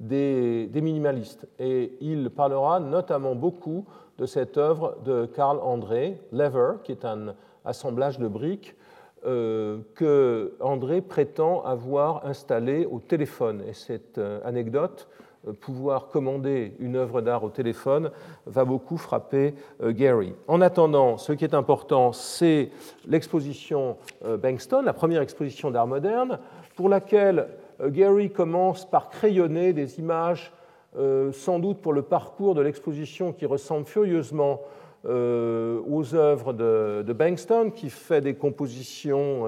des, minimalistes. Et il parlera notamment beaucoup de cette œuvre de Karl André, Lever, qui est un assemblage de briques euh, que André prétend avoir installé au téléphone. Et cette euh, anecdote, euh, pouvoir commander une œuvre d'art au téléphone, va beaucoup frapper Gary. En attendant, ce qui est important, c'est l'exposition Bankston, la première exposition d'art moderne, pour laquelle euh, Gary commence par crayonner des images, euh, sans doute pour le parcours de l'exposition qui ressemble furieusement euh, aux œuvres de, de, qui fait des compositions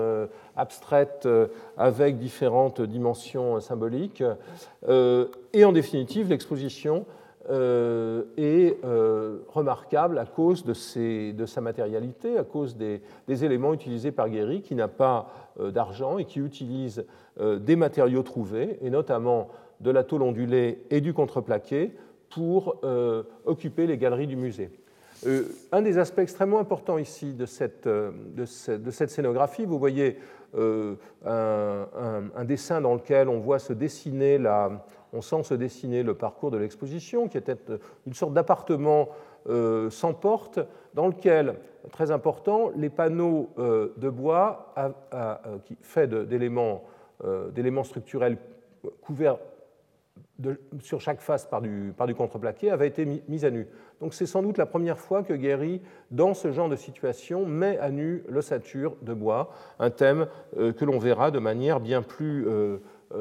abstraites avec différentes dimensions symboliques. et en définitive, l'exposition est remarquable à cause de, sa matérialité, à cause des, des éléments utilisés par Gary, qui n'a pas d'argent et qui utilise euh, des matériaux trouvés, et notamment de la tôle ondulée et du contreplaqué, pour euh, occuper les galeries du musée. Euh, un des aspects extrêmement importants ici de cette, cette, scénographie, vous voyez un, dessin dans lequel on voit se dessiner la, on sent se dessiner le parcours de l'exposition, qui était une sorte d'appartement sans porte, dans lequel, très important, les panneaux de bois qui, faits d'éléments euh, d'éléments structurels couverts sur chaque face par du, contreplaqué avait été mis, à nu. Donc c'est sans doute la première fois que Guéry, dans ce genre de situation, met à nu l'ossature de bois, un thème euh, que l'on verra de manière bien plus, euh,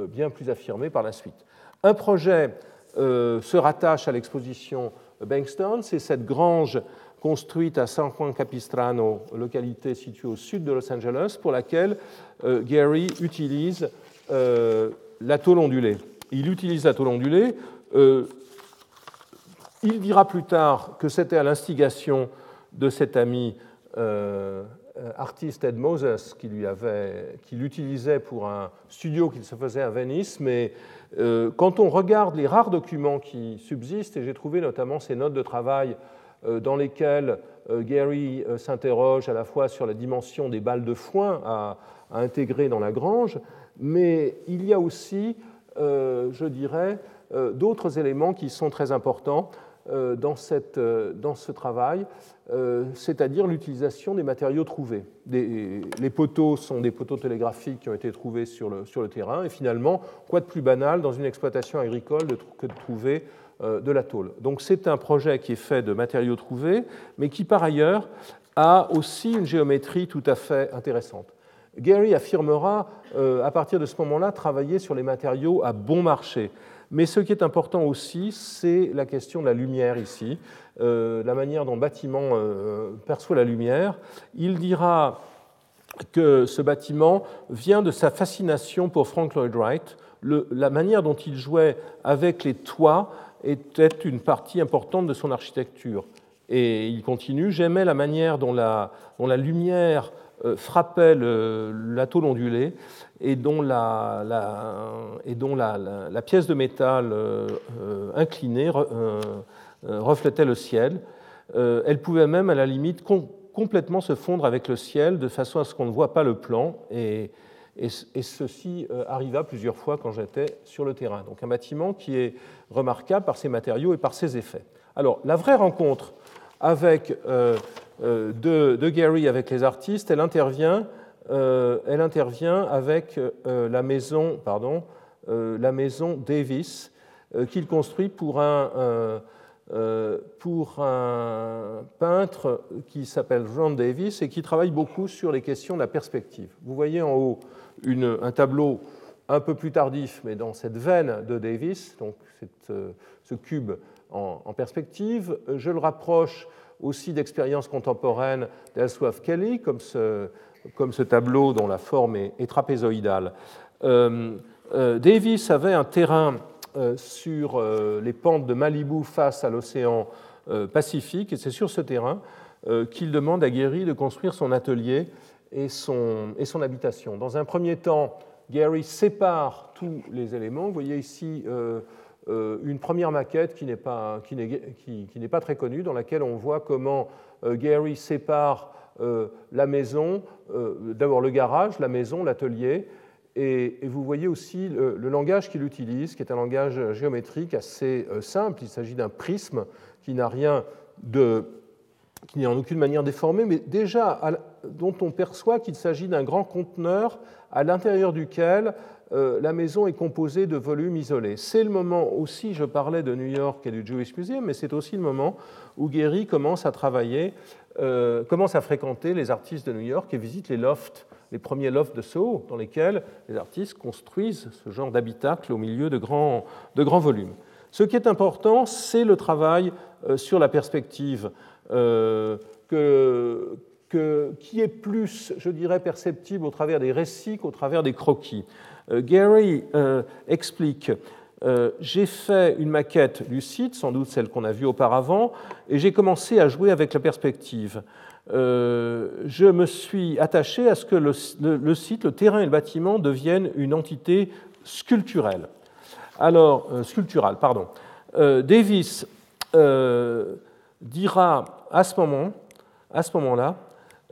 bien plus affirmée par la suite. Un projet se rattache à l'exposition Bankston, c'est cette grange construite à San Juan Capistrano, localité située au sud de Los Angeles, pour laquelle euh, Gary utilise euh, la tôle ondulée. Il utilise la tôle ondulée. Euh, il dira plus tard que c'était à l'instigation de cet ami artiste Ed Moses qui l'utilisait pour un studio qu'il se faisait à Venise, mais quand on regarde les rares documents qui subsistent, et j'ai trouvé notamment ces notes de travail euh, dans lesquels euh, Gary euh, s'interroge à la fois sur la dimension des balles de foin à, intégrer dans la grange, mais il y a aussi, je dirais, d'autres éléments qui sont très importants dans, cette, dans ce travail, c'est-à-dire l'utilisation des matériaux trouvés. les poteaux sont des poteaux télégraphiques qui ont été trouvés sur le, terrain, et finalement, quoi de plus banal dans une exploitation agricole que de trouver euh, de la tôle. Donc c'est un projet qui est fait de matériaux trouvés, mais qui par ailleurs a aussi une géométrie tout à fait intéressante. Gary affirmera euh, à partir de ce moment-là travailler sur les matériaux à bon marché. Mais ce qui est important aussi, c'est la question de la lumière ici, la manière dont le bâtiment perçoit la lumière. Il dira que ce bâtiment vient de sa fascination pour Frank Lloyd Wright. la manière dont il jouait avec les toits était une partie importante de son architecture. Et il continue, j'aimais la manière dont la, lumière euh, frappait la tôle ondulée et dont la, et dont la, pièce de métal euh, euh, inclinée reflétait le ciel. Elle pouvait même, à la limite, complètement se fondre avec le ciel de façon à ce qu'on ne voit pas le plan. Et, ceci arriva plusieurs fois quand j'étais sur le terrain. Donc un bâtiment qui est remarquable par ses matériaux et par ses effets. Alors la vraie rencontre avec, euh, euh, de, Gary avec les artistes, elle intervient, euh, elle intervient avec la, maison, pardon, la maison Davis qu'il construit pour un, pour un peintre qui s'appelle Ron Davis et qui travaille beaucoup sur les questions de la perspective. Vous voyez en haut un tableau un peu plus tardif, mais dans cette veine de Davis, donc ce cube en, perspective. Je le rapproche aussi d'expériences contemporaines d'Elsworth Kelly, comme ce, tableau dont la forme est, trapézoïdale. Euh, euh, Davis avait un terrain euh, sur les pentes de Malibu face à l'océan Pacifique, et c'est sur ce terrain qu'il demande à Gary de construire son atelier et son, et son habitation. Dans un premier temps, Gary sépare tous les éléments. Vous voyez ici euh, une première maquette qui n'est pas, qui pas, très connue, dans laquelle on voit comment euh, Gary sépare euh, la maison, d'abord le garage, la maison, l'atelier, et, vous voyez aussi le, langage qu'il utilise, qui est un langage géométrique assez simple. Il s'agit d'un prisme qui n'a rien de qui n'est en aucune manière déformé, mais déjà dont on perçoit qu'il s'agit d'un grand conteneur à l'intérieur duquel euh, la maison est composée de volumes isolés. C'est le moment aussi, je parlais de New York et du Jewish Museum, mais c'est aussi le moment où Gehry commence à travailler, euh, commence à fréquenter les artistes de New York et visite les lofts, les premiers lofts de Soho, dans lesquels les artistes construisent ce genre d'habitacle au milieu de grands, de grands volumes. Ce qui est important, c'est le travail euh, sur la perspective que, qui est plus, je dirais, perceptible au travers des récits qu'au travers des croquis. Euh, Gary euh, explique euh, j'ai fait une maquette du site, sans doute celle qu'on a vue auparavant, et j'ai commencé à jouer avec la perspective. je me suis attaché à ce que le, site, le terrain et le bâtiment deviennent une entité sculpturelle. Alors, sculpturale, pardon. Davis dira à ce moment, à ce moment-là,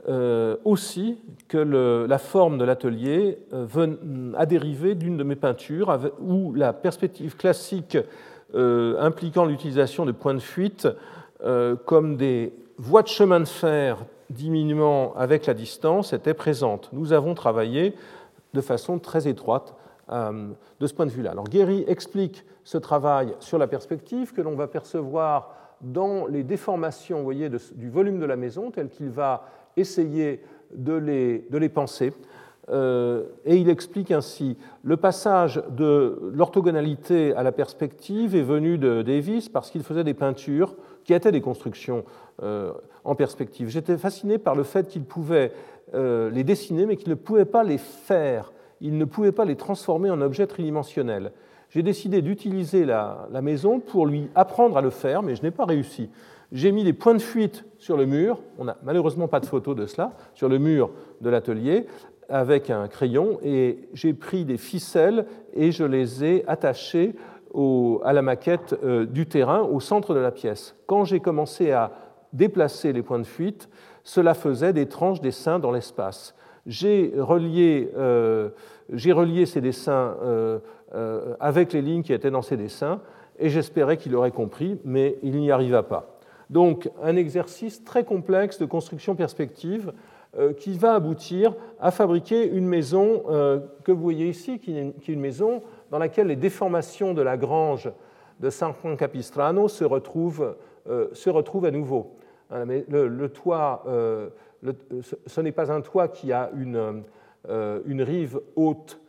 euh, aussi que la forme de l'atelier euh, a dérivé d'une de mes peintures où la perspective classique euh, impliquant l'utilisation de points de fuite comme des voies de chemin de fer diminuant avec la distance était présente. Nous avons travaillé de façon très étroite de ce point de vue-là. Alors Guéry explique ce travail sur la perspective que l'on va percevoir dans les déformations voyez, du volume de la maison tel qu'il va essayer de les, de les penser. Euh, et il explique ainsi le passage de l'orthogonalité à la perspective est venu de Davis parce qu'il faisait des peintures qui étaient des constructions euh, en perspective. J'étais fasciné par le fait qu'il pouvait euh, les dessiner, mais qu'il ne pouvait pas les faire. Il ne pouvait pas les transformer en objets tridimensionnels. J'ai décidé d'utiliser la, la maison pour lui apprendre à le faire, mais je n'ai pas réussi j'ai mis des points de fuite sur le mur, on n'a malheureusement pas de photo de cela, sur le mur de l'atelier avec un crayon et j'ai pris des ficelles et je les ai attachées à la maquette euh, du terrain au centre de la pièce. Quand j'ai commencé à déplacer les points de fuite, cela faisait d'étranges dessins dans l'espace. J'ai relié, euh, relié, ces dessins euh, avec les lignes qui étaient dans ces dessins et j'espérais qu'il aurait compris, mais il n'y arriva pas. Donc un exercice très complexe de construction perspective euh, qui va aboutir à fabriquer une maison euh, que vous voyez ici, qui est une maison dans laquelle les déformations de la grange de San Juan Capistrano se retrouvent, euh, se retrouvent à nouveau. Hein, le, toit, ce n'est pas un toit qui a une, une rive haute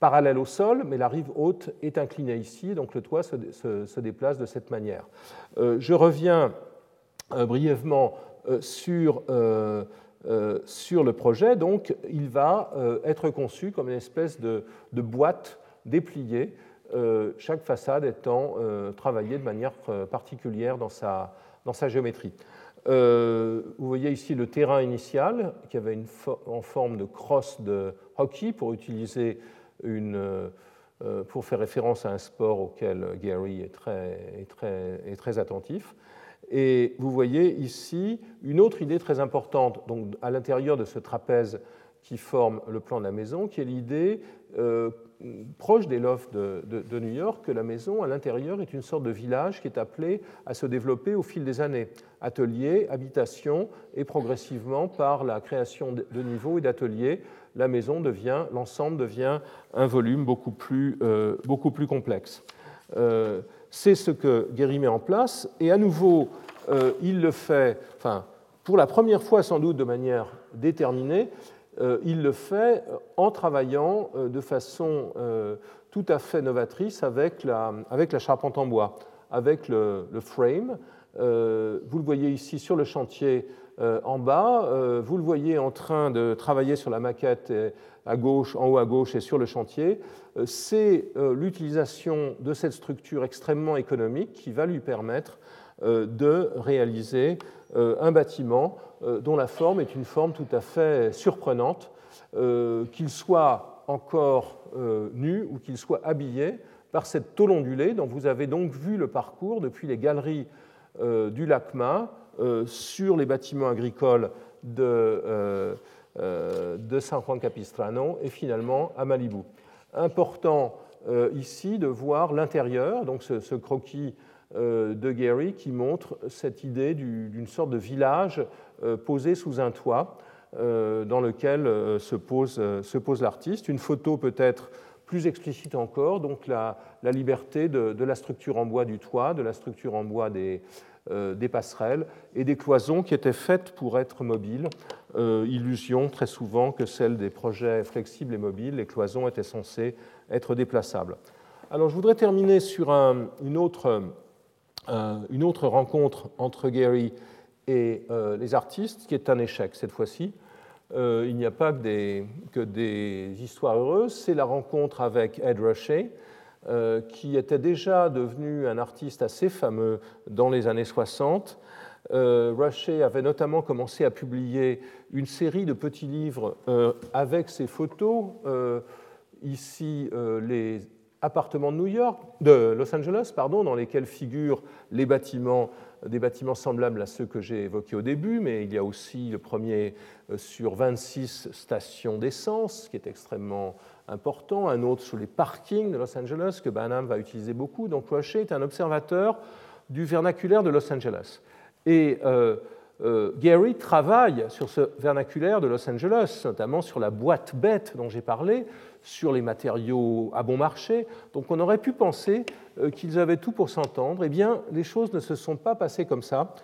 parallèle au sol, mais la rive haute est inclinée ici, donc le toit se, déplace de cette manière. je reviens brièvement sur, sur, le projet. Donc, il va être conçu comme une espèce de, boîte dépliée euh, chaque façade étant euh, travaillée de manière euh, particulière dans sa, dans sa géométrie. vous voyez ici le terrain initial qui avait une en forme de crosse de hockey pour utiliser une, pour faire référence à un sport auquel Gary est très, attentif. Et vous voyez ici une autre idée très importante donc à l'intérieur de ce trapèze qui forme le plan de la maison, qui est l'idée proche des lofts de, New York que la maison, à l'intérieur, est une sorte de village qui est appelé à se développer au fil des années. Ateliers, habitations, et progressivement, par la création de niveaux et d'ateliers, la maison devient, l'ensemble devient un volume beaucoup plus, euh, beaucoup plus complexe. Euh, c'est ce que Guéry met en place, et à nouveau, euh, il le fait, enfin, pour la première fois sans doute de manière déterminée, il le fait en travaillant de façon tout à fait novatrice avec la, avec la charpente en bois, avec le, frame. vous le voyez ici sur le chantier en bas, vous le voyez en train de travailler sur la maquette à gauche, en haut à gauche et sur le chantier. C'est l'utilisation de cette structure extrêmement économique qui va lui permettre de réaliser un bâtiment euh, dont la forme est une forme tout à fait surprenante, euh, qu'il soit encore euh, nu ou qu'il soit habillé par cette tôle ondulée dont vous avez donc vu le parcours depuis les galeries du LACMA sur les bâtiments agricoles de, de San Juan Capistrano et finalement à Malibu. Important ici de voir l'intérieur, donc ce, croquis de Gary qui montre cette idée d'une sorte de village euh, posé sous un toit euh, dans lequel euh, se pose, se pose l'artiste. Une photo peut-être plus explicite encore, donc la, la liberté de, la structure en bois du toit, de la structure en bois des, des passerelles et des cloisons qui étaient faites pour être mobiles. illusion très souvent que celle des projets flexibles et mobiles, les cloisons étaient censées être déplaçables. Alors je voudrais terminer sur un, une, autre, rencontre entre Gary et euh, les artistes, qui est un échec cette fois-ci. Euh, il n'y a pas que des, histoires heureuses, c'est la rencontre avec Ed Rushay, euh, qui était déjà devenu un artiste assez fameux dans les années 60. Rushay avait notamment commencé à publier une série de petits livres avec ses photos. ici, les appartements de New York, de Los Angeles, pardon, dans lesquels figurent les bâtiments des bâtiments semblables à ceux que j'ai évoqués au début, mais il y a aussi le premier euh, sur 26 stations d'essence, qui est extrêmement important, un autre sur les parkings de Los Angeles, que Banham va utiliser beaucoup. Donc Rocher est un observateur du vernaculaire de Los Angeles. Et euh, euh, Gary travaille sur ce vernaculaire de Los Angeles, notamment sur la boîte bête dont j'ai parlé, sur les matériaux à bon marché. Donc on aurait pu penser euh, qu'ils avaient tout pour s'entendre. Eh bien, les choses ne se sont pas passées comme ça.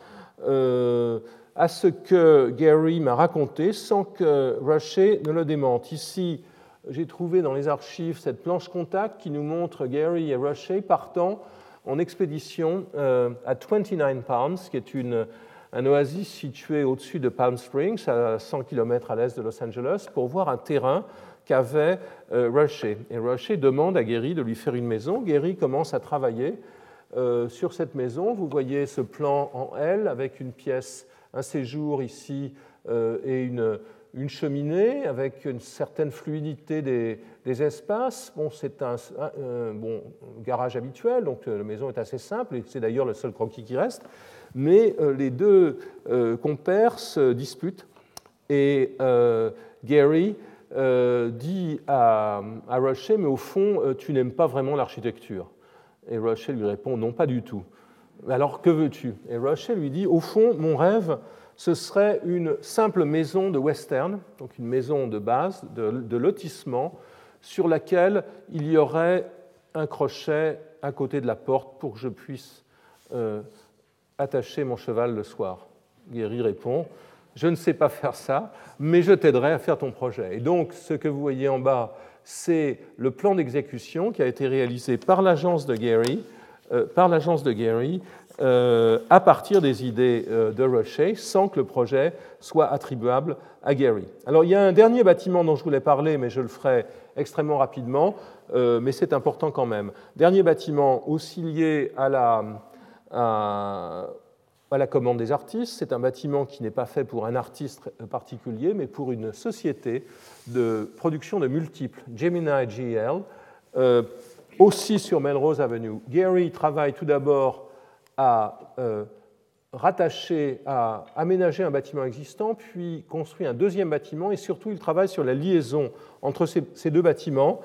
À ce que Gary m'a raconté, sans que Rushay ne le démente. Ici, j'ai trouvé dans les archives cette planche contact qui nous montre Gary et Rushay partant en expédition euh, à 29 Pounds, qui est une, un oasis situé au-dessus de Palm Springs, à 100 km à l'est de Los Angeles, pour voir un terrain qu'avait euh, Rushay. Et Rushay demande à Gary de lui faire une maison. Gary commence à travailler euh, sur cette maison. Vous voyez ce plan en L avec une pièce, un séjour ici et une, une, cheminée avec une certaine fluidité des, espaces. Bon, c'est un, bon, garage habituel, donc la maison est assez simple et c'est d'ailleurs le seul croquis qui reste. Mais les deux compères se disputent et Gary euh, dit à, à mais au fond, euh, tu n'aimes pas vraiment l'architecture. Et Rushay lui répond, non, pas du tout. Alors, que veux-tu? Et Rushay lui dit, au fond, mon rêve, ce serait une simple maison de western, donc une maison de base, de, lotissement, sur laquelle il y aurait un crochet à côté de la porte pour que je puisse euh, attacher mon cheval le soir. Guéry répond, je ne sais pas faire ça, mais je t'aiderai à faire ton projet. Et donc, ce que vous voyez en bas, c'est le plan d'exécution qui a été réalisé par l'agence de Gary, euh, par l'agence de Gary euh, à partir des idées euh, de Rocher, sans que le projet soit attribuable à Gary. Alors il y a un dernier bâtiment dont je voulais parler, mais je le ferai extrêmement rapidement, mais c'est important quand même. Dernier bâtiment aussi lié à la, à, la commande des artistes. C'est un bâtiment qui n'est pas fait pour un artiste particulier, mais pour une société de production de multiples, Gemini GL, euh, aussi sur Melrose Avenue. Gary travaille tout d'abord à euh, rattacher, à aménager un bâtiment existant, puis construit un deuxième bâtiment, et surtout il travaille sur la liaison entre ces, deux bâtiments.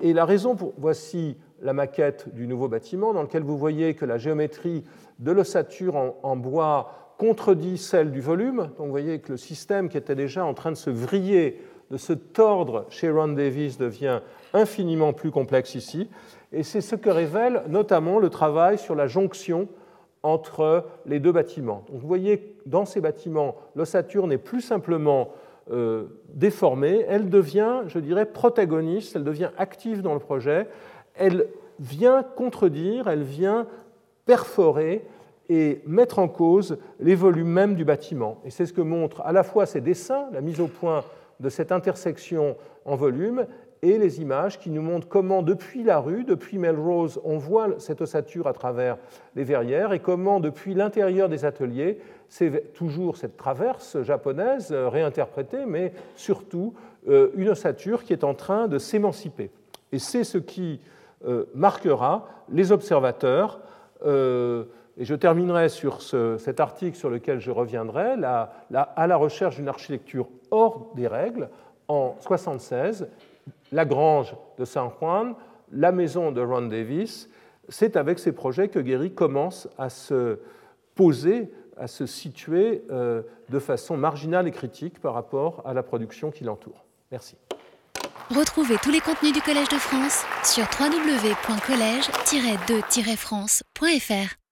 Et la raison voici la maquette du nouveau bâtiment, dans lequel vous voyez que la géométrie de l'ossature en, bois contredit celle du volume. Donc vous voyez que le système qui était déjà en train de se vriller, de se tordre chez Ron Davis devient infiniment plus complexe ici. Et c'est ce que révèle notamment le travail sur la jonction entre les deux bâtiments. Donc vous voyez dans ces bâtiments, l'ossature n'est plus simplement euh, déformée, elle devient, je dirais, protagoniste, elle devient active dans le projet, elle vient contredire, elle vient perforer et mettre en cause les volumes mêmes du bâtiment. Et c'est ce que montrent à la fois ces dessins, la mise au point de cette intersection en volume, et les images qui nous montrent comment, depuis la rue, depuis Melrose, on voit cette ossature à travers les verrières, et comment, depuis l'intérieur des ateliers, c'est toujours cette traverse japonaise euh, réinterprétée, mais surtout euh, une ossature qui est en train de s'émanciper. Et c'est ce qui euh, marquera les observateurs. Et je terminerai sur cet article sur lequel je reviendrai, à la recherche d'une architecture hors des règles, en 1976, la grange de San Juan, la maison de Ron Davis. C'est avec ces projets que Guéry commence à se poser, à se situer euh, de façon marginale et critique par rapport à la production qui l'entoure. Merci. Retrouvez tous les contenus du Collège de France sur www.colège-2-france.fr.